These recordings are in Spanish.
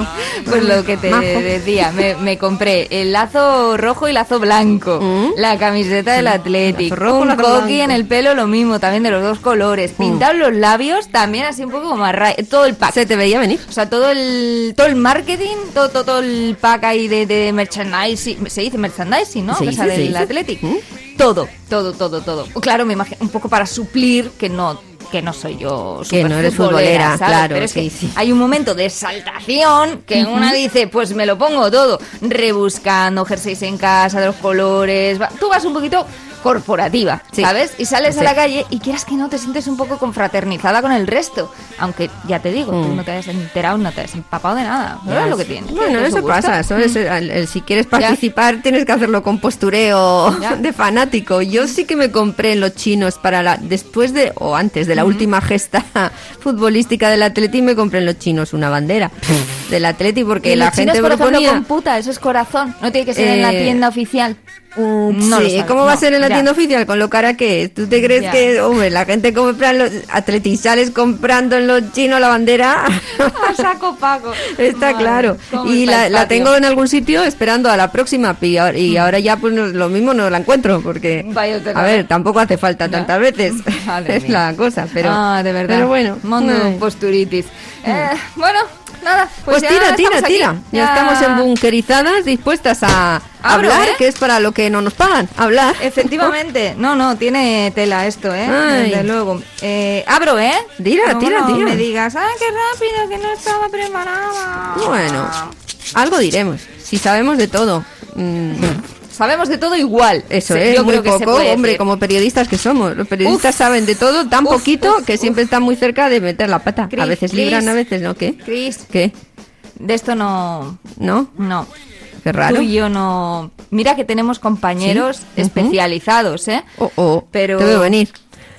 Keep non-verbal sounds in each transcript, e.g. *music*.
Bueno, pues lo que te decía, me, me compré el lazo rojo y lazo blanco, la camiseta del Athletic, rojo, un coqui en el pelo, lo mismo, también de los dos colores, pintado los labios, también así un poco como todo el pack. Se te veía venir. O sea, todo el, todo el marketing, todo, todo, todo el pack ahí de, de merchandising, se dice merchandising, ¿no? Se o sea, dice, se del. Athletic. ¿Mm? Todo, todo, todo, todo. Claro, me imagino, un poco para suplir que no que no soy yo Que no eres futbolera, claro, Pero es sí, que sí. hay un momento de exaltación que una dice, pues me lo pongo todo, rebuscando jerseys en casa, de los colores, va- tú vas un poquito corporativa, Sí. ¿sabes? Y sales a Sí. la calle y quieras que no te sientes un poco confraternizada con el resto, aunque ya te digo, tú Mm. no te hayas enterado, no te hayas empapado de nada, ¿no es lo que tiene? Bueno, su eso pasa. Eso es, el- el- si quieres participar, tienes que hacerlo con postureo Ya. *laughs* de fanático. Yo sí que me compré en los chinos para la. Después de. O antes de la última gesta *laughs* futbolística del Atleti, me compré en los chinos una bandera del Atleti porque Y la los chinos, gente por ejemplo, proponía. con puta, eso es corazón, no tiene que ser en la Eh, tienda oficial. Mm, No lo sí, ¿cómo va a ser en la ya. tienda oficial? Con lo cara que es. ¿Tú te crees Ya. que, hombre, la gente compra en los atletizales comprando en los chinos la bandera? A *laughs* saco Paco. Está Madre, claro. Y está la, la tengo en algún sitio esperando a la próxima. Y ahora, y ahora ya, pues no- lo mismo no la encuentro. Porque, a ver, tampoco hace falta Ya. tantas veces. Madre *laughs* es mía. la cosa. Pero, ah, de verdad. Pero bueno. Mundo ay. posturitis. Eh, bueno, nada. Pues, Pues, tira, tira, aquí. tira. Ya, estamos en dispuestas a Abro, hablar, ¿eh? que es para lo que no nos pagan. Hablar. Efectivamente, *laughs* no, no, tiene tela esto, ¿eh? Ay. Desde luego. Eh, abro, ¿eh? Tira, No, tira, no tira. me digas, ¡ay, qué rápido, que no estaba preparada! Bueno, algo diremos. Si sabemos de todo. Mm, Sabemos de todo igual. Eso Sí, es, yo muy creo poco, hombre, decir. como periodistas que somos. Los periodistas Uf. saben de todo tan Uf, poquito uf, que siempre están muy cerca de meter la pata. A veces libran, a veces no. ¿Qué? Cris, ¿Qué? de esto no... ¿No? No. Qué raro. Tú y yo no... Mira que tenemos compañeros Sí, especializados, ¿eh? Oh, oh, Pero- te veo venir.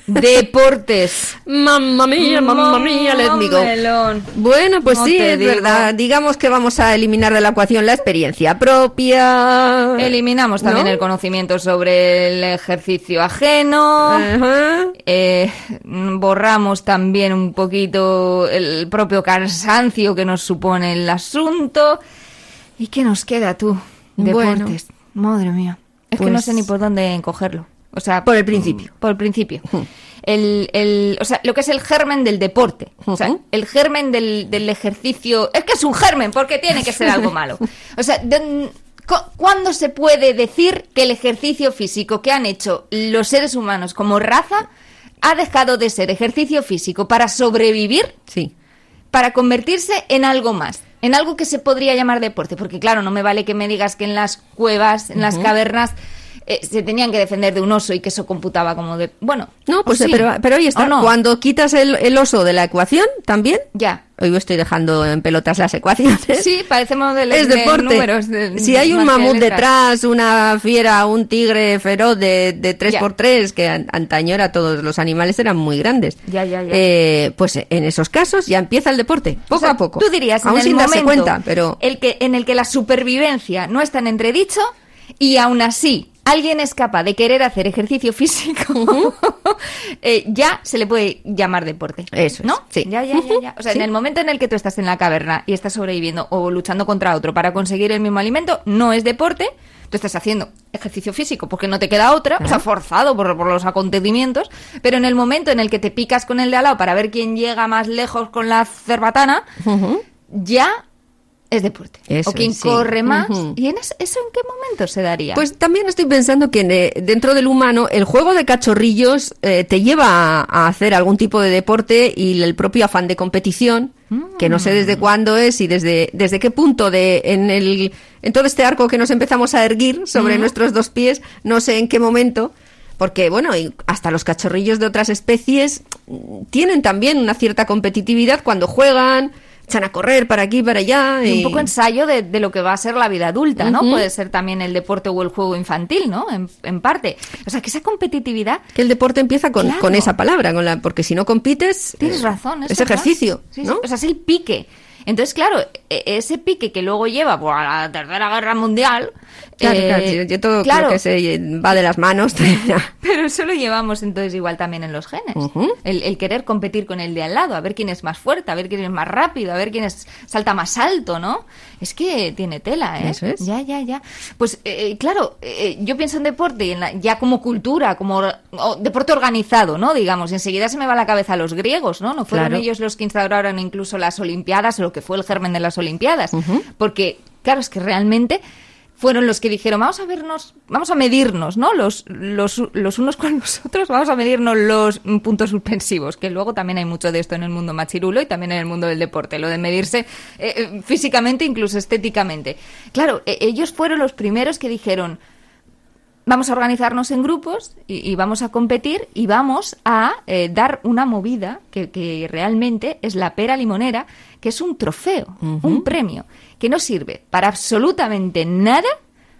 Deportes. Mamma mía, mamma mía, let me go. Melón. Bueno, pues No sí, es digo. verdad. Digamos que vamos a eliminar de la ecuación la experiencia propia. Eliminamos también ¿No? el conocimiento sobre el ejercicio ajeno. Eh, borramos también un poquito el propio cansancio que nos supone el asunto. ¿Y qué nos queda tú? Bueno. Deportes. Madre mía. Es que no Pues- sé ni por dónde encogerlo. O sea, Por el principio. Por el principio. *laughs* El, el- o sea, lo que es el germen del deporte. O sea, el germen del, del ejercicio. Es que es un germen, porque tiene que ser algo *laughs* malo. O sea, de- cu- ¿cuándo se puede decir que el ejercicio físico que han hecho los seres humanos como raza ha dejado de ser ejercicio físico para sobrevivir, Sí. para convertirse en algo más? En algo que se podría llamar deporte. Porque, claro, no me vale que me digas que en las cuevas, en las cavernas. Eh, se tenían que defender de un oso y que eso computaba como de... Bueno, No, pues sí, pero, pero ahí está. no. Cuando quitas el, el oso de la ecuación, también. Ya. Hoy estoy dejando en pelotas las ecuaciones. Sí, parecemos de, es de deporte. números. de- si hay un mamut detrás, una fiera, un tigre feroz de, de 3x3, que an- antaño era todos los animales eran muy grandes. Ya, ya, ya. Eh, pues en esos casos ya empieza el deporte, poco O sea, a poco. Tú dirías, aún en el sin darse momento cuenta, pero el que, en el que la supervivencia no está en entredicho y aún así alguien es capaz de querer hacer ejercicio físico, *laughs* eh, ya se le puede llamar deporte. Eso es, ¿No? sí. Ya, ya, ya, ya. O sea, Sí. en el momento en el que tú estás en la caverna y estás sobreviviendo o luchando contra otro para conseguir el mismo alimento, no es deporte, tú estás haciendo ejercicio físico porque no te queda otra, o sea, forzado por, por los acontecimientos, pero en el momento en el que te picas con el de al lado para ver quién llega más lejos con la cerbatana, ya es deporte. Eso o quien sí. corre más. ¿Y en es- eso en qué momento se daría? Pues también estoy pensando que en, eh, dentro del humano el juego de cachorrillos eh, te lleva a, a hacer algún tipo de deporte y el propio afán de competición, que no sé desde cuándo es y desde, desde qué punto de en, el, en todo este arco que nos empezamos a erguir sobre nuestros dos pies, no sé en qué momento. Porque, bueno, hasta los cachorrillos de otras especies mm, tienen también una cierta competitividad cuando juegan, echan a correr para aquí, para allá. Y un poco ensayo de, de lo que va a ser la vida adulta, ¿no? Puede ser también el deporte o el juego infantil, ¿no? En, en parte. O sea, que esa competitividad Que el deporte empieza con, Claro. con esa palabra, con la, porque si no compites... Tienes eh, razón. Es, ejercicio, Sí, sí. ¿no? O sea, es el pique. Entonces, claro, e- ese pique que luego lleva pues, a la Tercera Guerra Mundial. Claro, eh, claro, yo- yo todo claro, lo que se va de las manos. *laughs* Pero eso lo llevamos entonces igual también en los genes. El, el querer competir con el de al lado, a ver quién es más fuerte, a ver quién es más rápido, a ver quién es, salta más alto, ¿no? Es que tiene tela, ¿eh? Eso es. Ya, ya, ya. Pues eh, claro, eh, yo pienso en deporte y en la- ya como cultura, como or- o deporte organizado, ¿no? Digamos, enseguida se me va a la cabeza a los griegos, ¿no? No fueron Claro. ellos los que instauraron incluso las Olimpiadas o lo que fue el germen de las Olimpiadas. Porque, claro, es que realmente fueron los que dijeron, vamos a vernos, vamos a medirnos, ¿no? Los, los, los unos con los otros, vamos a medirnos los puntos suspensivos, que luego también hay mucho de esto en el mundo machirulo y también en el mundo del deporte, lo de medirse eh, eh, físicamente, incluso estéticamente. Claro, e- ellos fueron los primeros que dijeron, vamos a organizarnos en grupos y, y vamos a competir y vamos a eh, dar una movida que, que realmente es la pera limonera, que es un trofeo, un premio, que no sirve para absolutamente nada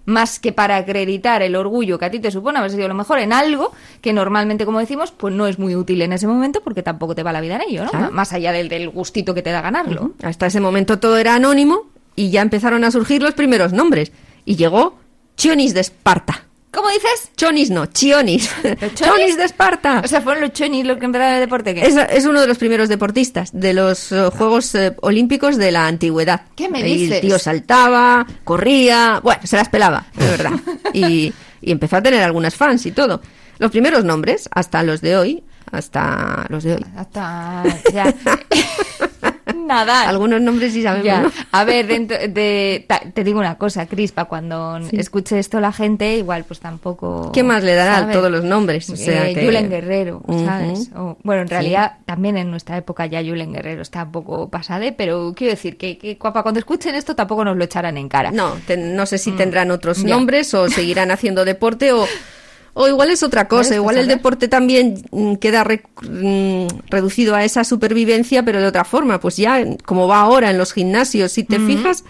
más que para acreditar el orgullo que a ti te supone haber sido lo mejor en algo que normalmente, como decimos, pues no es muy útil en ese momento porque tampoco te va la vida en ello, ¿no? Claro. Más allá del, del gustito que te da ganarlo. Hasta ese momento todo era anónimo y ya empezaron a surgir los primeros nombres. Y llegó Chionis de Esparta. ¿Cómo dices? Chonis no, Chionis. ¿Los *laughs* Chonis de Esparta. O sea, fueron los chonis los que empezaron el deporte. ¿qué? Es, es uno de los primeros deportistas de los eh, Juegos eh, Olímpicos de la antigüedad. ¿Qué me dices? El tío saltaba, corría, bueno, se las pelaba, de verdad. *laughs* y, y empezó a tener algunas fans y todo. Los primeros nombres, hasta los de hoy, hasta los de hoy. Hasta ya. *laughs* *laughs* Nadal. Algunos nombres sí sabemos, Ya. ¿no? A ver, dentro de, ta- te digo una cosa, Crispa, cuando escuche esto la gente, igual pues tampoco... ¿Qué más le dará ¿sabes? todos los nombres? O sea Eh, que- Julen Guerrero. ¿sabes? O- bueno, en realidad también en nuestra época ya Julen Guerrero está un poco pasade, pero quiero decir que, que cuando escuchen esto tampoco nos lo echarán en cara. No, te- no sé si tendrán otros Mm. Ya. nombres o seguirán haciendo deporte o, o igual es otra cosa. Igual el deporte también mm, queda re- mm, reducido a esa supervivencia, pero de otra forma. Pues ya, como va ahora en los gimnasios, si te fijas,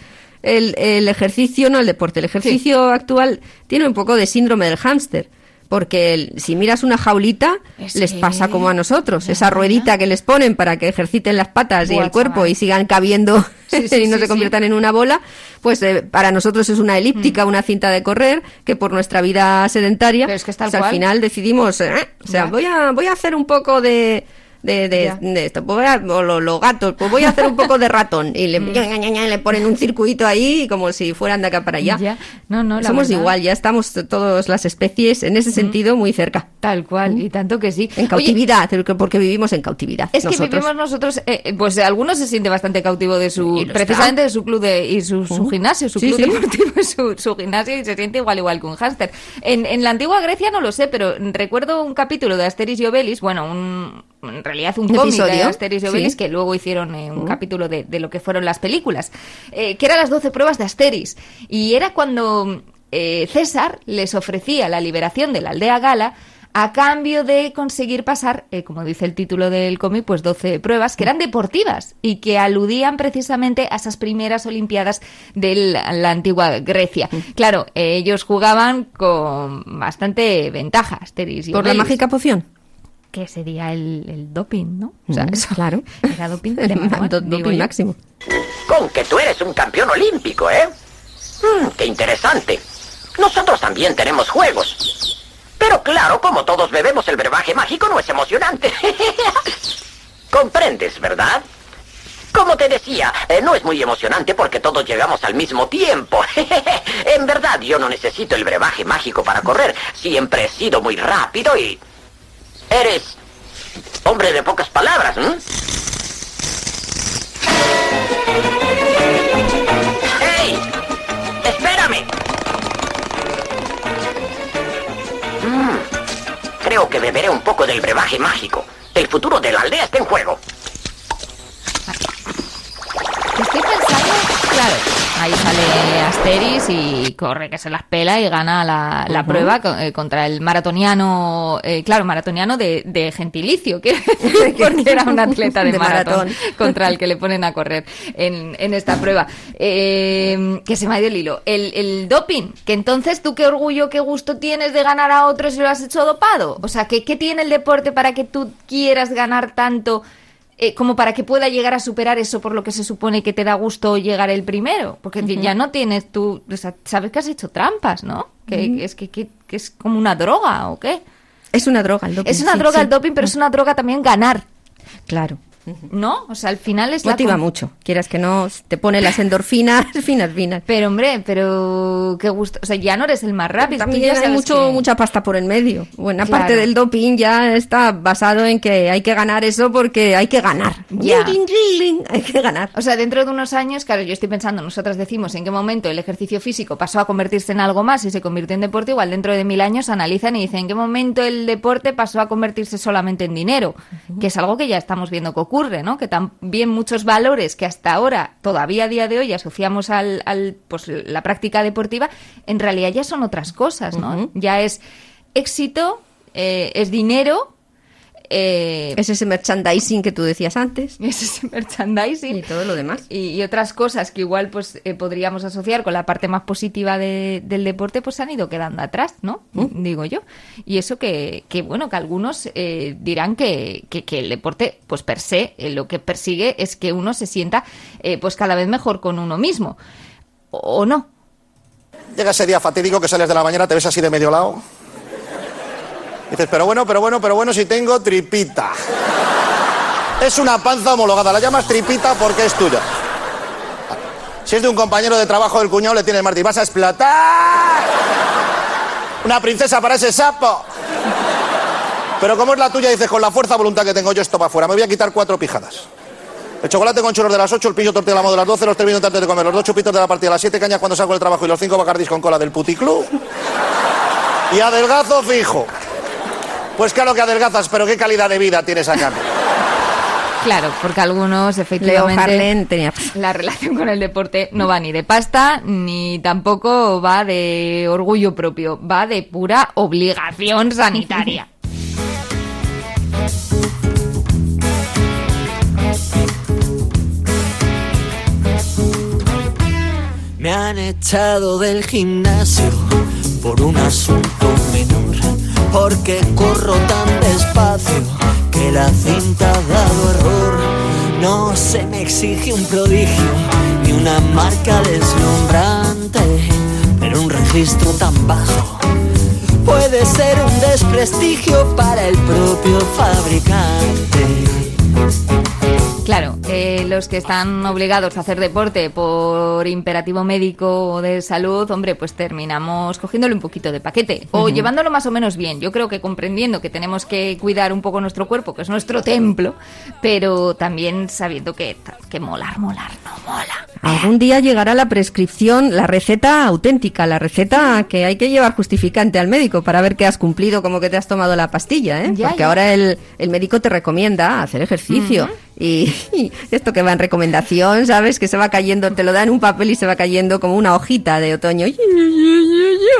el, el ejercicio, no el deporte, el ejercicio actual tiene un poco de síndrome del hámster. Porque si miras una jaulita, Es les que- pasa como a nosotros. Esa ruedita que les ponen para que ejerciten las patas y el cuerpo chaval. y sigan cabiendo Sí, *laughs* sí, y no sí, se conviertan en una bola, pues eh, para nosotros es una Mm. elíptica, una cinta de correr, que por nuestra vida sedentaria, Pero es que es tal pues al final decidimos, eh, o sea, voy a, voy a hacer un poco de... De, de, de esto, pues voy a- o lo- los gatos, pues voy a hacer un poco de ratón y le, *laughs* Mm. le ponen un circuito ahí como si fueran de acá para allá. Ya. No, no, Somos verdad. igual, ya estamos todas las especies en ese sentido muy cerca. Tal cual, y tanto que sí. En Oye, cautividad, porque vivimos en cautividad. Es que vivimos nosotros, eh, eh, pues algunos se siente bastante cautivo de su, precisamente está. de su club de, y su, su gimnasio, su Sí, club sí. deportivo, y su, su gimnasio y se siente igual igual que un hámster. En, en la antigua Grecia no lo sé, pero recuerdo un capítulo de Asterix y Obelix, bueno, un, en realidad un ¿Un cómic de? Asterix y Obelix Sí. que luego hicieron eh, un capítulo de, de lo que fueron las películas, eh, que eran las 12 pruebas de Asterix. Y era cuando eh, César les ofrecía la liberación de la aldea gala a cambio de conseguir pasar, eh, como dice el título del cómic, pues 12 pruebas que eran deportivas y que aludían precisamente a esas primeras Olimpiadas de la, la antigua Grecia. Claro, eh, ellos jugaban con bastante ventaja, Asterix y Por la mágica poción. que sería el, el doping, ¿no? O sea, Mm, eso claro. Era doping de *laughs* do- doping máximo. Con que tú eres un campeón olímpico, ¿eh? Mm, qué interesante. Nosotros también tenemos juegos. Pero claro, como todos bebemos el brebaje mágico, no es emocionante. *laughs* Comprendes, ¿verdad? Como te decía, eh, no es muy emocionante porque todos llegamos al mismo tiempo. *laughs* en verdad, yo no necesito el brebaje mágico para correr. Siempre he sido muy rápido y... Eres hombre de pocas palabras, ¿m? Creo que beberé un poco del brebaje mágico. El futuro de la aldea está en juego. Estoy pensando, claro, ahí sale Asteris y corre que se las pela y gana la, la prueba eh, contra el maratoniano, eh, claro, maratoniano de, de gentilicio, *laughs* que porque era un *laughs* atleta de, De maratón, maratón. *laughs* contra el que le ponen a correr en, en esta prueba. Eh, que se me ha ido el hilo. El, el doping, que entonces tú qué orgullo, qué gusto tienes de ganar a otros si lo has hecho dopado. O sea, ¿qué, qué tiene el deporte para que tú quieras ganar tanto? Eh, como para que pueda llegar a superar eso por lo que se supone que te da gusto llegar el primero. Porque ya no tienes tú, o sea, sabes que has hecho trampas, ¿no? Que, que es que, que- que es como una droga o qué. Es una droga el doping. Es una sí, droga sí. el doping, pero es una droga también ganar, Claro. ¿No? O sea, al final es Motiva mucho. Quieras que no, te pone las endorfinas, *laughs* finas, finas. Pero hombre, pero qué gusto, o sea, ya no eres el más rápido. También ya hay mucho, que- mucha pasta por el medio. Buena Claro. parte del doping ya está basado en que hay que ganar eso porque hay que ganar. Ya. Hay que ganar. O sea, dentro de unos años, claro, yo estoy pensando, nosotras decimos en qué momento el ejercicio físico pasó a convertirse en algo más y se convirtió en deporte, igual dentro de mil años analizan y dicen en qué momento el deporte pasó a convertirse solamente en dinero, que es algo que ya estamos viendo que ocurre, ¿no? Que también muchos valores que hasta ahora, todavía a día de hoy, asociamos al, al, pues, la práctica deportiva, en realidad ya son otras cosas, ¿no? Ya es éxito, eh, es dinero, eh, Es ese merchandising que tú decías antes. *laughs* es ese merchandising Y todo lo demás. y, y otras cosas que igual pues eh, podríamos asociar con la parte más positiva de- del deporte pues han ido quedando atrás no digo yo y eso que, que, bueno que algunos eh, dirán que, que- que el deporte pues per se eh, lo que persigue es que uno se sienta eh, pues cada vez mejor con uno mismo o, o no Llega ese día fatídico que sales de la mañana, te ves así de medio lado. Dices, pero bueno, pero bueno, pero bueno, si tengo tripita. Es una panza homologada, la llamas tripita porque es tuya. Si es de un compañero de trabajo del cuñado, le tienes Martí, vas a explotar. Una princesa para ese sapo. Pero como es la tuya, dices, con la fuerza voluntad que tengo yo, esto para afuera, me voy a quitar cuatro pijadas. El chocolate con churros de las 8, el pillo tortilla de la moda de las 12, los 3 minutos antes de comer, los dos chupitos de la partida, las 7 cañas cuando salgo del trabajo y los 5 bacardis con cola del puticlub. Y adelgazo fijo. Pues claro que adelgazas, pero qué calidad de vida tienes a cambio. claro porque algunos Leo efectivamente Harlen tenía... la relación con el deporte no va ni de pasta, ni tampoco va de orgullo propio, va de pura obligación sanitaria. *laughs* Me han echado del gimnasio por un asunto menor, porque corro tan despacio que la cinta ha dado error. No se me exige un prodigio ni una marca deslumbrante, pero un registro tan bajo puede ser un desprestigio para el propio fabricante. Claro, eh, los que están obligados a hacer deporte por imperativo médico o de salud, hombre, pues terminamos cogiéndole un poquito de paquete o llevándolo más o menos bien. Yo creo que comprendiendo que tenemos que cuidar un poco nuestro cuerpo, que es nuestro templo, pero también sabiendo que, que molar, molar, no mola. Algún día llegará la prescripción, la receta auténtica, la receta que hay que llevar justificante al médico para ver que has cumplido como que te has tomado la pastilla, ¿eh? Ya, Porque ya. ahora el, el médico te recomienda hacer ejercicio. y, y esto que va en recomendación, ¿sabes? Que se va cayendo, te lo dan un papel y se va cayendo como una hojita de otoño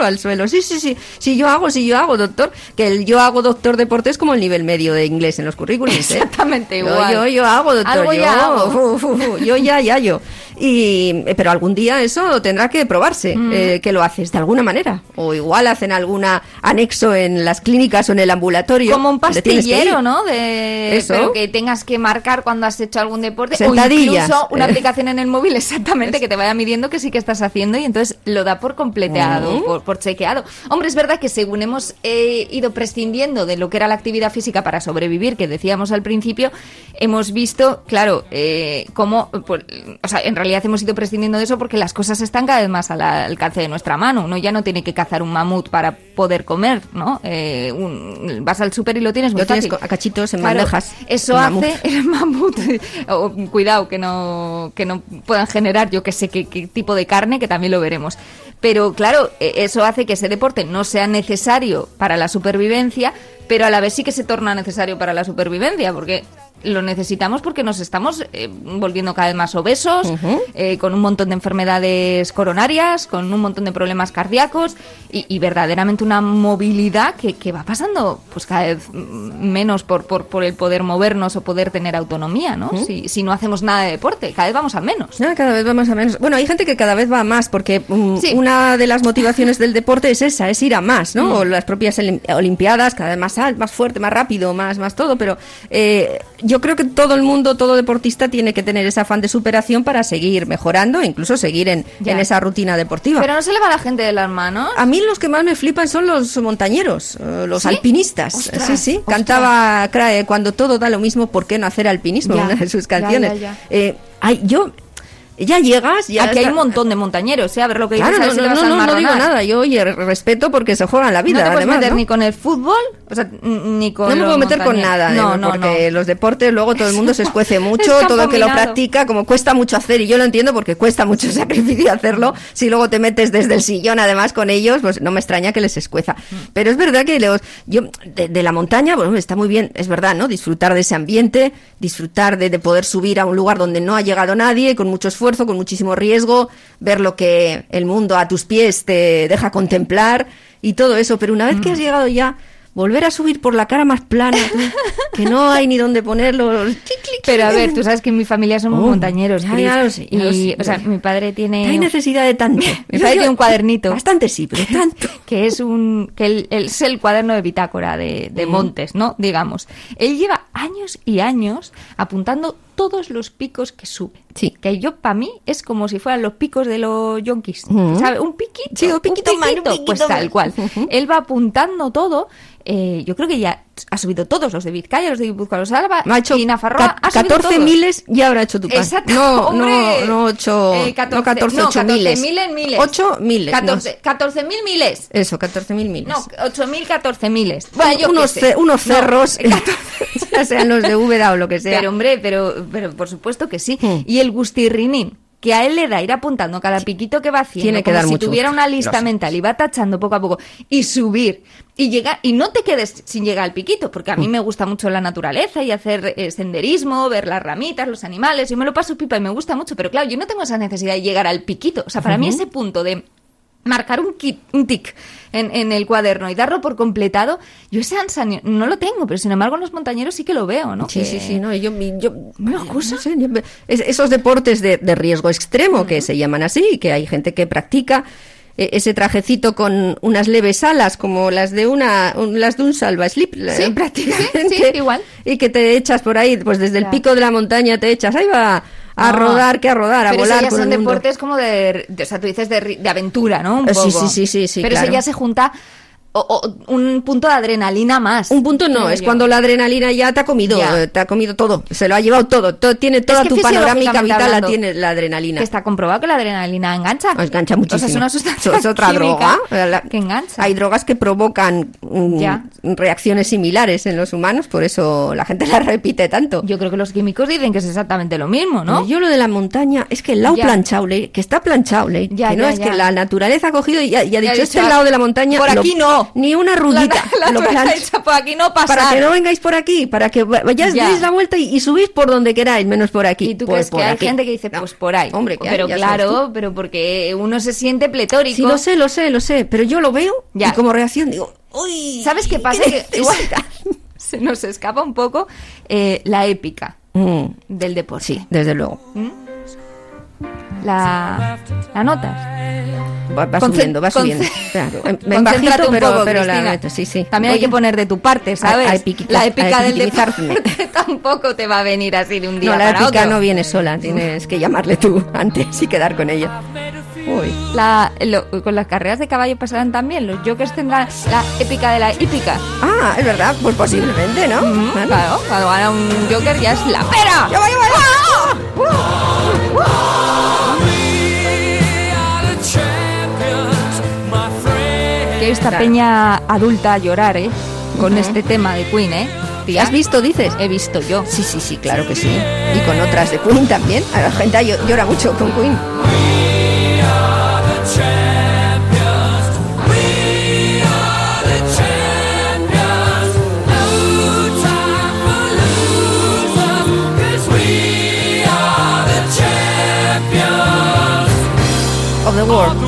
al suelo. Sí, sí, sí. Sí, yo hago, sí, yo hago, doctor. Que el yo hago doctor deporte es como el nivel medio de inglés en los currículums, ¿eh? *laughs* Exactamente igual. Yo, yo hago, doctor. Algo yo, ya hago. fu, fu, fu, yo ya, ya, yo. Y, eh, pero algún día eso tendrá que probarse, Mm. eh, que lo haces de alguna manera. O igual hacen algún anexo en las clínicas o en el ambulatorio. Como un pastillero. ¿no? De, Eso. Pero que tengas que marcar cuando has hecho algún deporte. Sentadillas. O incluso una *laughs* aplicación en el móvil exactamente que te vaya midiendo que sí que estás haciendo y entonces lo da por completeado, Mm. por, por chequeado. Hombre, es verdad que según hemos eh, ido prescindiendo de lo que era la actividad física para sobrevivir, que decíamos al principio, hemos visto, claro, eh, cómo, pues, o sea, en realidad hemos ido prescindiendo de eso porque las cosas están cada vez más al alcance de nuestra mano. Uno ya no tiene que cazar un mamut para poder comer, ¿no? Eh, un- vas al súper y lo tienes muy Lo tienes fácil. a cachitos en Claro, bandejas. Eso hace *laughs* el mamut. O, cuidado, que no, que no puedan generar, yo que sé, qué, qué tipo de carne, que también lo veremos. Pero claro, eh, eso hace que ese deporte no sea necesario para la supervivencia, pero a la vez sí que se torna necesario para la supervivencia, porque lo necesitamos porque nos estamos eh, volviendo cada vez más obesos, eh, con un montón de enfermedades coronarias, con un montón de problemas cardíacos y, y verdaderamente una movilidad que, que va pasando pues cada vez mm, menos por, por, por el poder movernos o poder tener autonomía, ¿no? si, si no hacemos nada de deporte, cada vez vamos a menos. Ah, cada vez vamos a menos. Bueno, hay gente que cada vez va a más, porque mm, Sí. una de las motivaciones del deporte es esa, es ir a más, ¿no? O las propias olimpiadas, cada vez más más fuerte, más rápido, más, más todo, pero eh, yo creo que todo el mundo, todo deportista tiene que tener ese afán de superación para seguir mejorando, e incluso seguir en, en esa rutina deportiva. Pero no se le va a la gente de las manos. A mí los que más me flipan son los montañeros, eh, los ¿Sí? alpinistas. Ostras, sí, sí. ostras. Cantaba Crae, cuando todo da lo mismo, ¿por qué no hacer alpinismo? Ya, *laughs* Una de sus canciones. ya, ya. Eh, ay, yo, ya llegas, ya Aquí hay un montón de montañeros, ¿eh? A ver lo que Claro, dices, no, no, no, no, no digo nada. Yo, oye, respeto porque se juegan la vida. no te puedes además, meter ¿no? ni con el fútbol, o sea, ni con No me puedo meter con nada, No, eh, no, porque no. los deportes luego todo el mundo se *laughs* escuece mucho, Es todo el que lo practica, como cuesta mucho hacer, y yo lo entiendo porque cuesta mucho *laughs* sacrificio hacerlo, si luego te metes desde el sillón además con ellos, pues no me extraña que les escueza. Mm. Pero es verdad que los, yo, de, de la montaña, bueno, está muy bien, es verdad, ¿no? Disfrutar de ese ambiente, disfrutar de, de poder subir a un lugar donde no ha llegado nadie, con mucho esfuerzo, con muchísimo riesgo, ver lo que el mundo a tus pies te deja contemplar y todo eso, pero una vez Mm. que has llegado ya, volver a subir por la cara más plana, *laughs* que no hay ni dónde ponerlo. Pero a ver, tú sabes que en mi familia somos Oh, montañeros, ya, y, o sea, mi padre tiene... Hay necesidad de tanto. *laughs* Mi padre tiene un cuadernito. Bastante sí, pero tanto. *laughs* que es un que él es el cuaderno de bitácora de, de montes, ¿no? Digamos. Él lleva años y años apuntando todos los picos que sube. Sí. Que yo, para mí, es como si fueran los picos de los yonkis. Ujú. ¿Sabes? Un piquito. Sí, un piquito más, un piquito Pues tal cual. Él va apuntando todo. eh, yo creo que ya ha subido todos, los de Vizcaya, los de Guipúzcoa, los de Me ha hecho y Nafarroa. ha subido 14 todos. miles ya habrá hecho tu. Exacto. No, hombre. no, no 8, Eh, no 14, no, 8 miles. mil en miles. 8 miles. 14 14 mil miles. no. Eso, 14 mil miles. No, 8.000, 14.000. Bueno, yo unos, qué sé. ce- unos No, cerros, 14. *laughs* ya sean los de Úbeda o lo que sea. Pero hombre, pero, pero por supuesto que sí. Hmm. Y el gustirrinín, que a él le da ir apuntando cada piquito que va haciendo, Tiene que como dar si mucho tuviera una lista mental y va tachando poco a poco y subir y llegar y no te quedes sin llegar al piquito, porque a mí me gusta mucho la naturaleza y hacer eh, senderismo, ver las ramitas, los animales, yo me lo paso pipa y me gusta mucho, pero claro, yo no tengo esa necesidad de llegar al piquito. O sea, para mí ese punto de marcar un, kit, un tic en, en el cuaderno y darlo por completado, yo ese ansia no lo tengo, pero sin embargo en los montañeros sí que lo veo, ¿no? Sí, Que- sí, sí, no, yo, yo ¿Me no sé, yo- es- esos deportes de, de riesgo extremo que se llaman así, que hay gente que practica eh, ese trajecito con unas leves alas como las de una un- las de un salva slip Sí, prácticamente sí, sí, igual. y que te echas por ahí pues desde el pico de la montaña te echas ahí va a No. rodar que a rodar a pero volar por son deportes como de, de- o sea, tú dices de, de aventura, ¿no? Un Eh, sí, poco. sí, sí, sí, sí, Pero claro. eso ya se junta o- o un punto de adrenalina más. un punto no, es yo. cuando la adrenalina ya te ha comido, Ya. eh, te ha comido todo, se lo ha llevado todo, todo tiene toda que tu panorámica vital la tiene la adrenalina. Que está comprobado que la adrenalina engancha. Engancha muchísimo. O sea, es una sustancia es otra droga. La- que engancha. Hay drogas que provocan mm, Ya. reacciones similares en los humanos, por eso la gente la repite tanto. Yo creo que los químicos dicen que es exactamente lo mismo, ¿no? Yo lo de la montaña es que el lado Ya. planchado, que está planchado, le- Ya, que no ya, es ya. que la naturaleza ha cogido y ha, y ha dicho, este lado de la montaña, por lo- aquí no. ni una La, rullita, la lo por aquí no pasar. para que no vengáis por aquí, para que vayáis, Ya. deis la vuelta y, y subís por donde queráis, menos por aquí. ¿Y tú Pues crees que por hay aquí. gente que dice, No. pues por ahí? Hombre, que pero claro, pero porque uno se siente pletórico. Sí, lo sé, lo sé, lo sé, pero yo lo veo Ya. y como reacción digo, uy, ¿Sabes qué pasa? ¿qué que igual *laughs* se nos escapa un poco eh, la épica Mm, del deporte. sí, desde luego. la, la notas. Va, subiendo, va subiendo. *laughs* Claro, bajito, un pero, poco, pero la sí, sí. También hay que poner de tu parte, ¿sabes? a la épica a del deporte *laughs* tampoco te va a venir así de un día No, la épica no viene sola, tienes que llamarle tú *laughs* antes y quedar con ella. Uy. La- lo- con las carreras de caballo pasarán también. Los jokers tendrán la épica de la hípica. Ah, es verdad, pues posiblemente, ¿no? Mm. Claro, cuando gana un joker ya es la pera. ¡Ya va, ya va, ya va! Que he visto a Claro. Peña adulta llorar, ¿eh? Con este tema de Queen, ¿eh? Tía, ¿Has visto, dices? He visto yo. Sí, sí, sí, claro que sí. Y con otras de Queen también. A La gente llo- llora mucho con Queen. Of the world.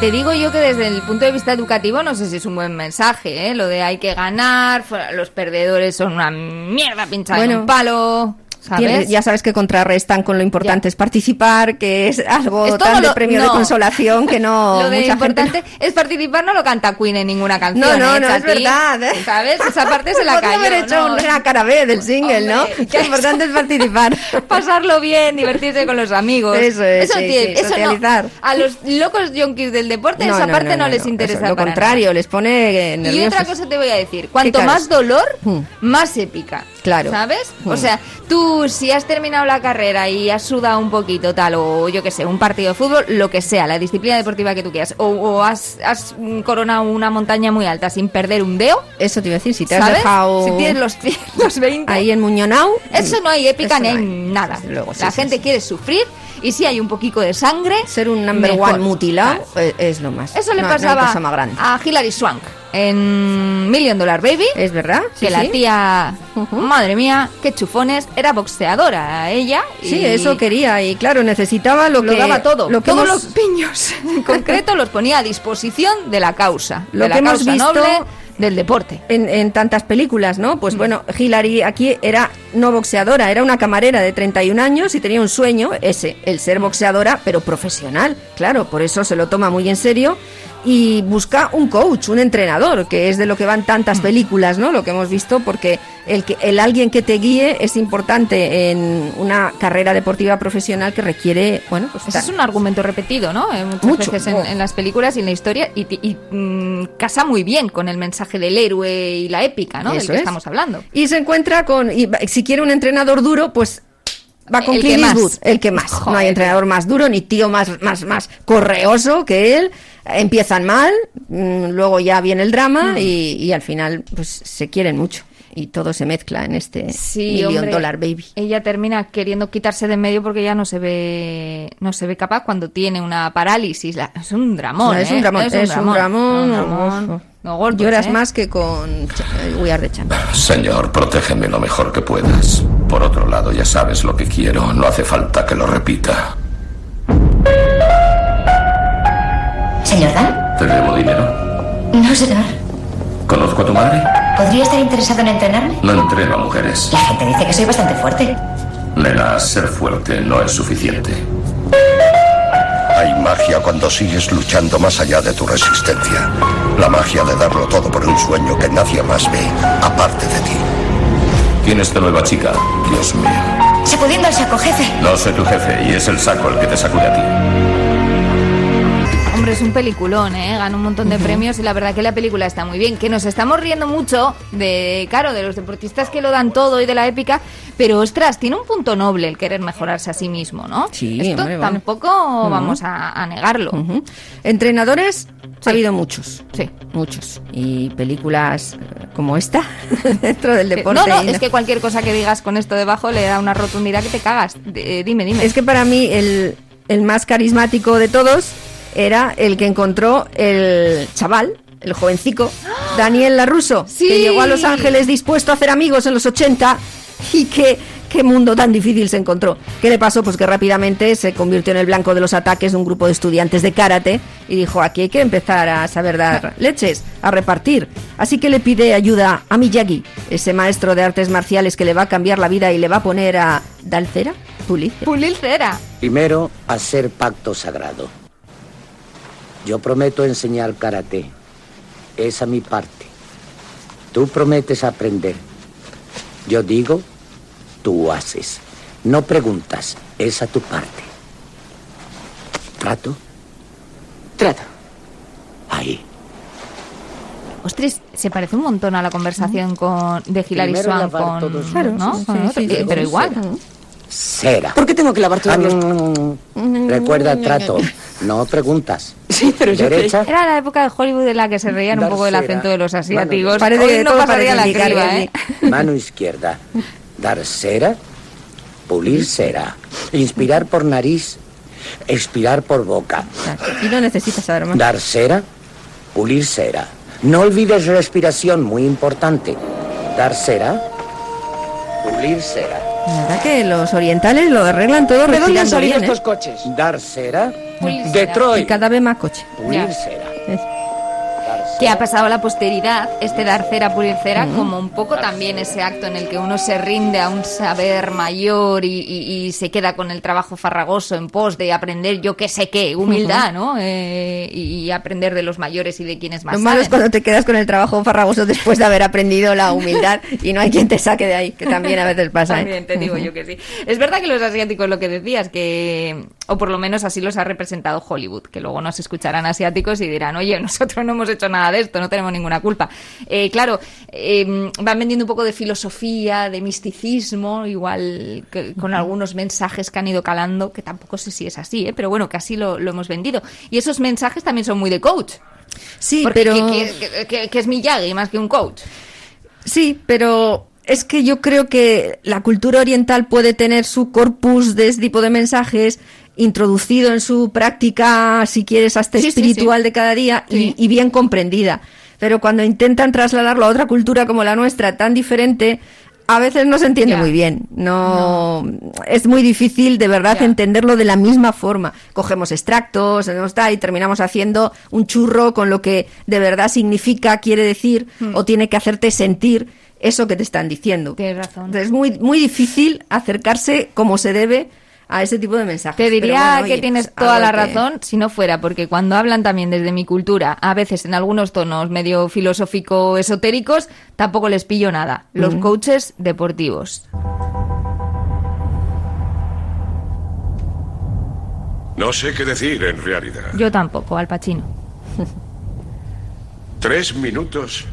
Que te digo yo que desde el punto de vista educativo no sé si es un buen mensaje, ¿eh? Lo de hay que ganar, los perdedores son una mierda pinchada en Bueno. un palo, Tiene- ya sabes que contrarrestan con lo importante Ya. es participar, que es algo tan no de lo- premio de no. consolación que no. *laughs* Lo de mucha gente importante es participar, no lo canta Queen en ninguna canción. No, no, ¿eh, no, es Chati? verdad, ¿eh? ¿Sabes? Esa parte se la cayó. haber hecho ¿no? una cara B del *laughs* single, Hombre, ¿no? Lo importante es participar. *laughs* Pasarlo bien, divertirse con los amigos. Eso es, sí, tiene- sí, eso no. socializar. A los locos yonkis del deporte esa parte no, les interesa. Lo contrario, les pone Y otra cosa te voy a decir, cuanto más dolor, Hmm. más épica. Claro. ¿Sabes? Hmm. O sea, tú si has terminado la carrera y has sudado un poquito tal, o yo que sé, un partido de fútbol, lo que sea, la disciplina deportiva que tú quieras, o, o has, has mm, coronado una montaña muy alta sin perder un dedo, Eso te iba a decir, si te has ¿sabes? dejado Si tienes los, *laughs* los 20, ahí en Muñonau. eso no hay épica ni no hay nada. Luego, sí, la sí, gente sí. quiere sufrir y si hay un poquito de sangre, Ser un number mejor. one mutilado eh, es lo más. Eso le No- pasaba más a Hilary Swank en Million Dollar Baby. ¿Es verdad? Sí, que la sí. tía, madre mía, qué chufones, era boxeadora ella. Sí, eso quería y claro, necesitaba lo, lo que daba todo. Lo que Todos hemos- los piños *laughs* en concreto *laughs* los ponía a disposición de la causa. Lo de la que hemos causa visto- noble del deporte. en, en tantas películas, ¿no? Mm. Pues bueno, Hillary aquí era no boxeadora, era una camarera de 31 años y tenía un sueño, ese, el ser boxeadora, pero profesional. Claro, por eso se lo toma muy en serio y busca un coach, un entrenador, que es de lo que van Mm. tantas películas, ¿no? Lo que hemos visto, porque el, que, el alguien que te guíe es importante en una carrera deportiva profesional que requiere, bueno, pues Ese es un argumento repetido, ¿no? Eh, muchas Mucho. veces en, Oh. en las películas y en la historia y, y, mm, casa muy bien con el mensaje del héroe y la épica, ¿no? Del Eso que es. estamos hablando. Y se encuentra con, y si quiere un entrenador duro, pues va con El Clint que. Eastwood, el que más. No hay entrenador más duro ni tío más, más, más correoso que él. Empiezan mal, mm, luego ya viene el drama Mm. y, y al final pues se quieren mucho y todo se mezcla en este Million hombre, Dollar Baby. Ella termina queriendo quitarse de en medio porque ya no se ve no se ve capaz cuando tiene una parálisis. La- es un dramón. No, es ¿eh? un dramón, es un dramón, un no, dramón. no. Gordos, Lloras ¿eh? más que con eh, We Are the Champions. Señor, protégeme lo mejor que puedas. Por otro lado, ya sabes lo que quiero. No hace falta que lo repita. Señor Dan, ¿Te debo dinero? no señor. ¿Conozco a tu madre? ¿Podría estar interesado en entrenarme? No entreno a mujeres. La gente dice que soy bastante fuerte. Nena, ser fuerte no es suficiente. Hay magia cuando sigues luchando más allá de tu resistencia. La magia de darlo todo por un sueño que nadie más ve, aparte de ti. ¿Quién es tu nueva chica? Dios mío. Sacudiendo al saco, jefe. No soy tu jefe y es el saco el que te sacude a ti. Hombre, es un peliculón, ¿eh? Gana un montón de premios y la verdad que la película está muy bien. Que nos estamos riendo mucho de, claro, de los deportistas que lo dan todo y de la épica, pero ostras, tiene un punto noble el querer mejorarse a sí mismo, ¿no? Sí, Esto hombre, tampoco vamos a, a negarlo. Entrenadores ha habido muchos. Sí. Muchos. Y películas eh, como esta *laughs* dentro del deporte. no, no, es que cualquier cosa que digas con esto debajo le da una rotundidad que te cagas. Eh, dime, dime. Es que para mí el, el más carismático de todos era el que encontró el chaval, el jovencico, Daniel Laruso, Sí. que llegó a Los Ángeles dispuesto a hacer amigos en los 80 y que qué mundo tan difícil se encontró. ¿Qué le pasó? Pues que rápidamente se convirtió en el blanco de los ataques de un grupo de estudiantes de karate y dijo, aquí hay que empezar a saber dar leches, a repartir. Así que le pide ayuda a Miyagi, ese maestro de artes marciales que le va a cambiar la vida y le va a poner a Dalcera. Pulir. Pulir cera. Primero, hacer pacto sagrado. Yo prometo enseñar karate. Esa mi parte. Tú prometes aprender. Yo digo, tú haces. No preguntas. Esa tu parte. ¿Trato? Trato. Ahí. Ostras, se parece un montón a la conversación con, de Hilary lavar con, todos Claro, ¿no? sí, Con sí, otro, sí, sí, pero igual. Cera. ¿Por qué tengo que lavar todos Ah, los... Recuerda, trato. *laughs* No preguntas. Sí, pero yo... Derecha. Era la época de Hollywood en la que se reían un poco del acento de los Mano asiáticos. Parece Hoy que no pasaría la criba, que- ¿eh? *laughs* Mano izquierda. Dar cera. Pulir cera. Inspirar por nariz. Expirar por boca. Y no necesitas saber más. Dar cera. Pulir cera. No olvides respiración, muy importante. Dar cera. Pulir cera. La verdad que los orientales lo arreglan todo ¿De dónde han salido bien, estos ¿eh? coches? Dar cera. Pulir cera. Y Detroit. cada vez más coche. Pulir Ya. cera. Es- que ha pasado a la posteridad, este dar cera, pulir cera, como un poco también ese acto en el que uno se rinde a un saber mayor y, y- y se queda con el trabajo farragoso en pos de aprender yo qué sé qué, humildad, ¿no? Eh, y, aprender de los mayores y de quienes más Lo malo es cuando te quedas con el trabajo farragoso después de haber aprendido la humildad y no hay quien te saque de ahí, que también a veces pasa. ¿eh? También te digo yo que sí. Es verdad que los asiáticos, lo que decías, que, o por lo menos así los ha representado Hollywood, que luego nos escucharán asiáticos y dirán, oye, nosotros no hemos hecho nada de esto, no tenemos ninguna culpa. Eh, claro, eh, van vendiendo un poco de filosofía, de misticismo, igual que con algunos mensajes que han ido calando, que tampoco sé si es así, ¿eh? pero bueno, que así lo, lo hemos vendido. Y esos mensajes también son muy de coach. Sí, Porque pero... que, que- que- que es Miyagi más que un coach. Sí, pero es que yo creo que la cultura oriental puede tener su corpus de este tipo de mensajes introducido en su práctica, si quieres, hasta Sí, espiritual sí. de cada día y- bien comprendida. Pero cuando intentan trasladarlo a otra cultura como la nuestra, tan diferente, a veces no se entiende Ya. muy bien. No, es muy difícil de verdad Ya. entenderlo de la misma forma. Cogemos extractos, y terminamos haciendo un churro con lo que de verdad significa, quiere decir Hmm. o tiene que hacerte sentir eso que te están diciendo. Tienes razón. Entonces, es muy, muy difícil acercarse como se debe a ese tipo de mensajes. Te diría que oye, tienes pues, toda la que- razón si no fuera, porque cuando hablan también desde mi cultura, a veces en algunos tonos medio filosófico esotéricos, tampoco les pillo nada. Los coaches deportivos. No sé qué decir en realidad. Yo tampoco, Al Pacino. *laughs* Tres minutos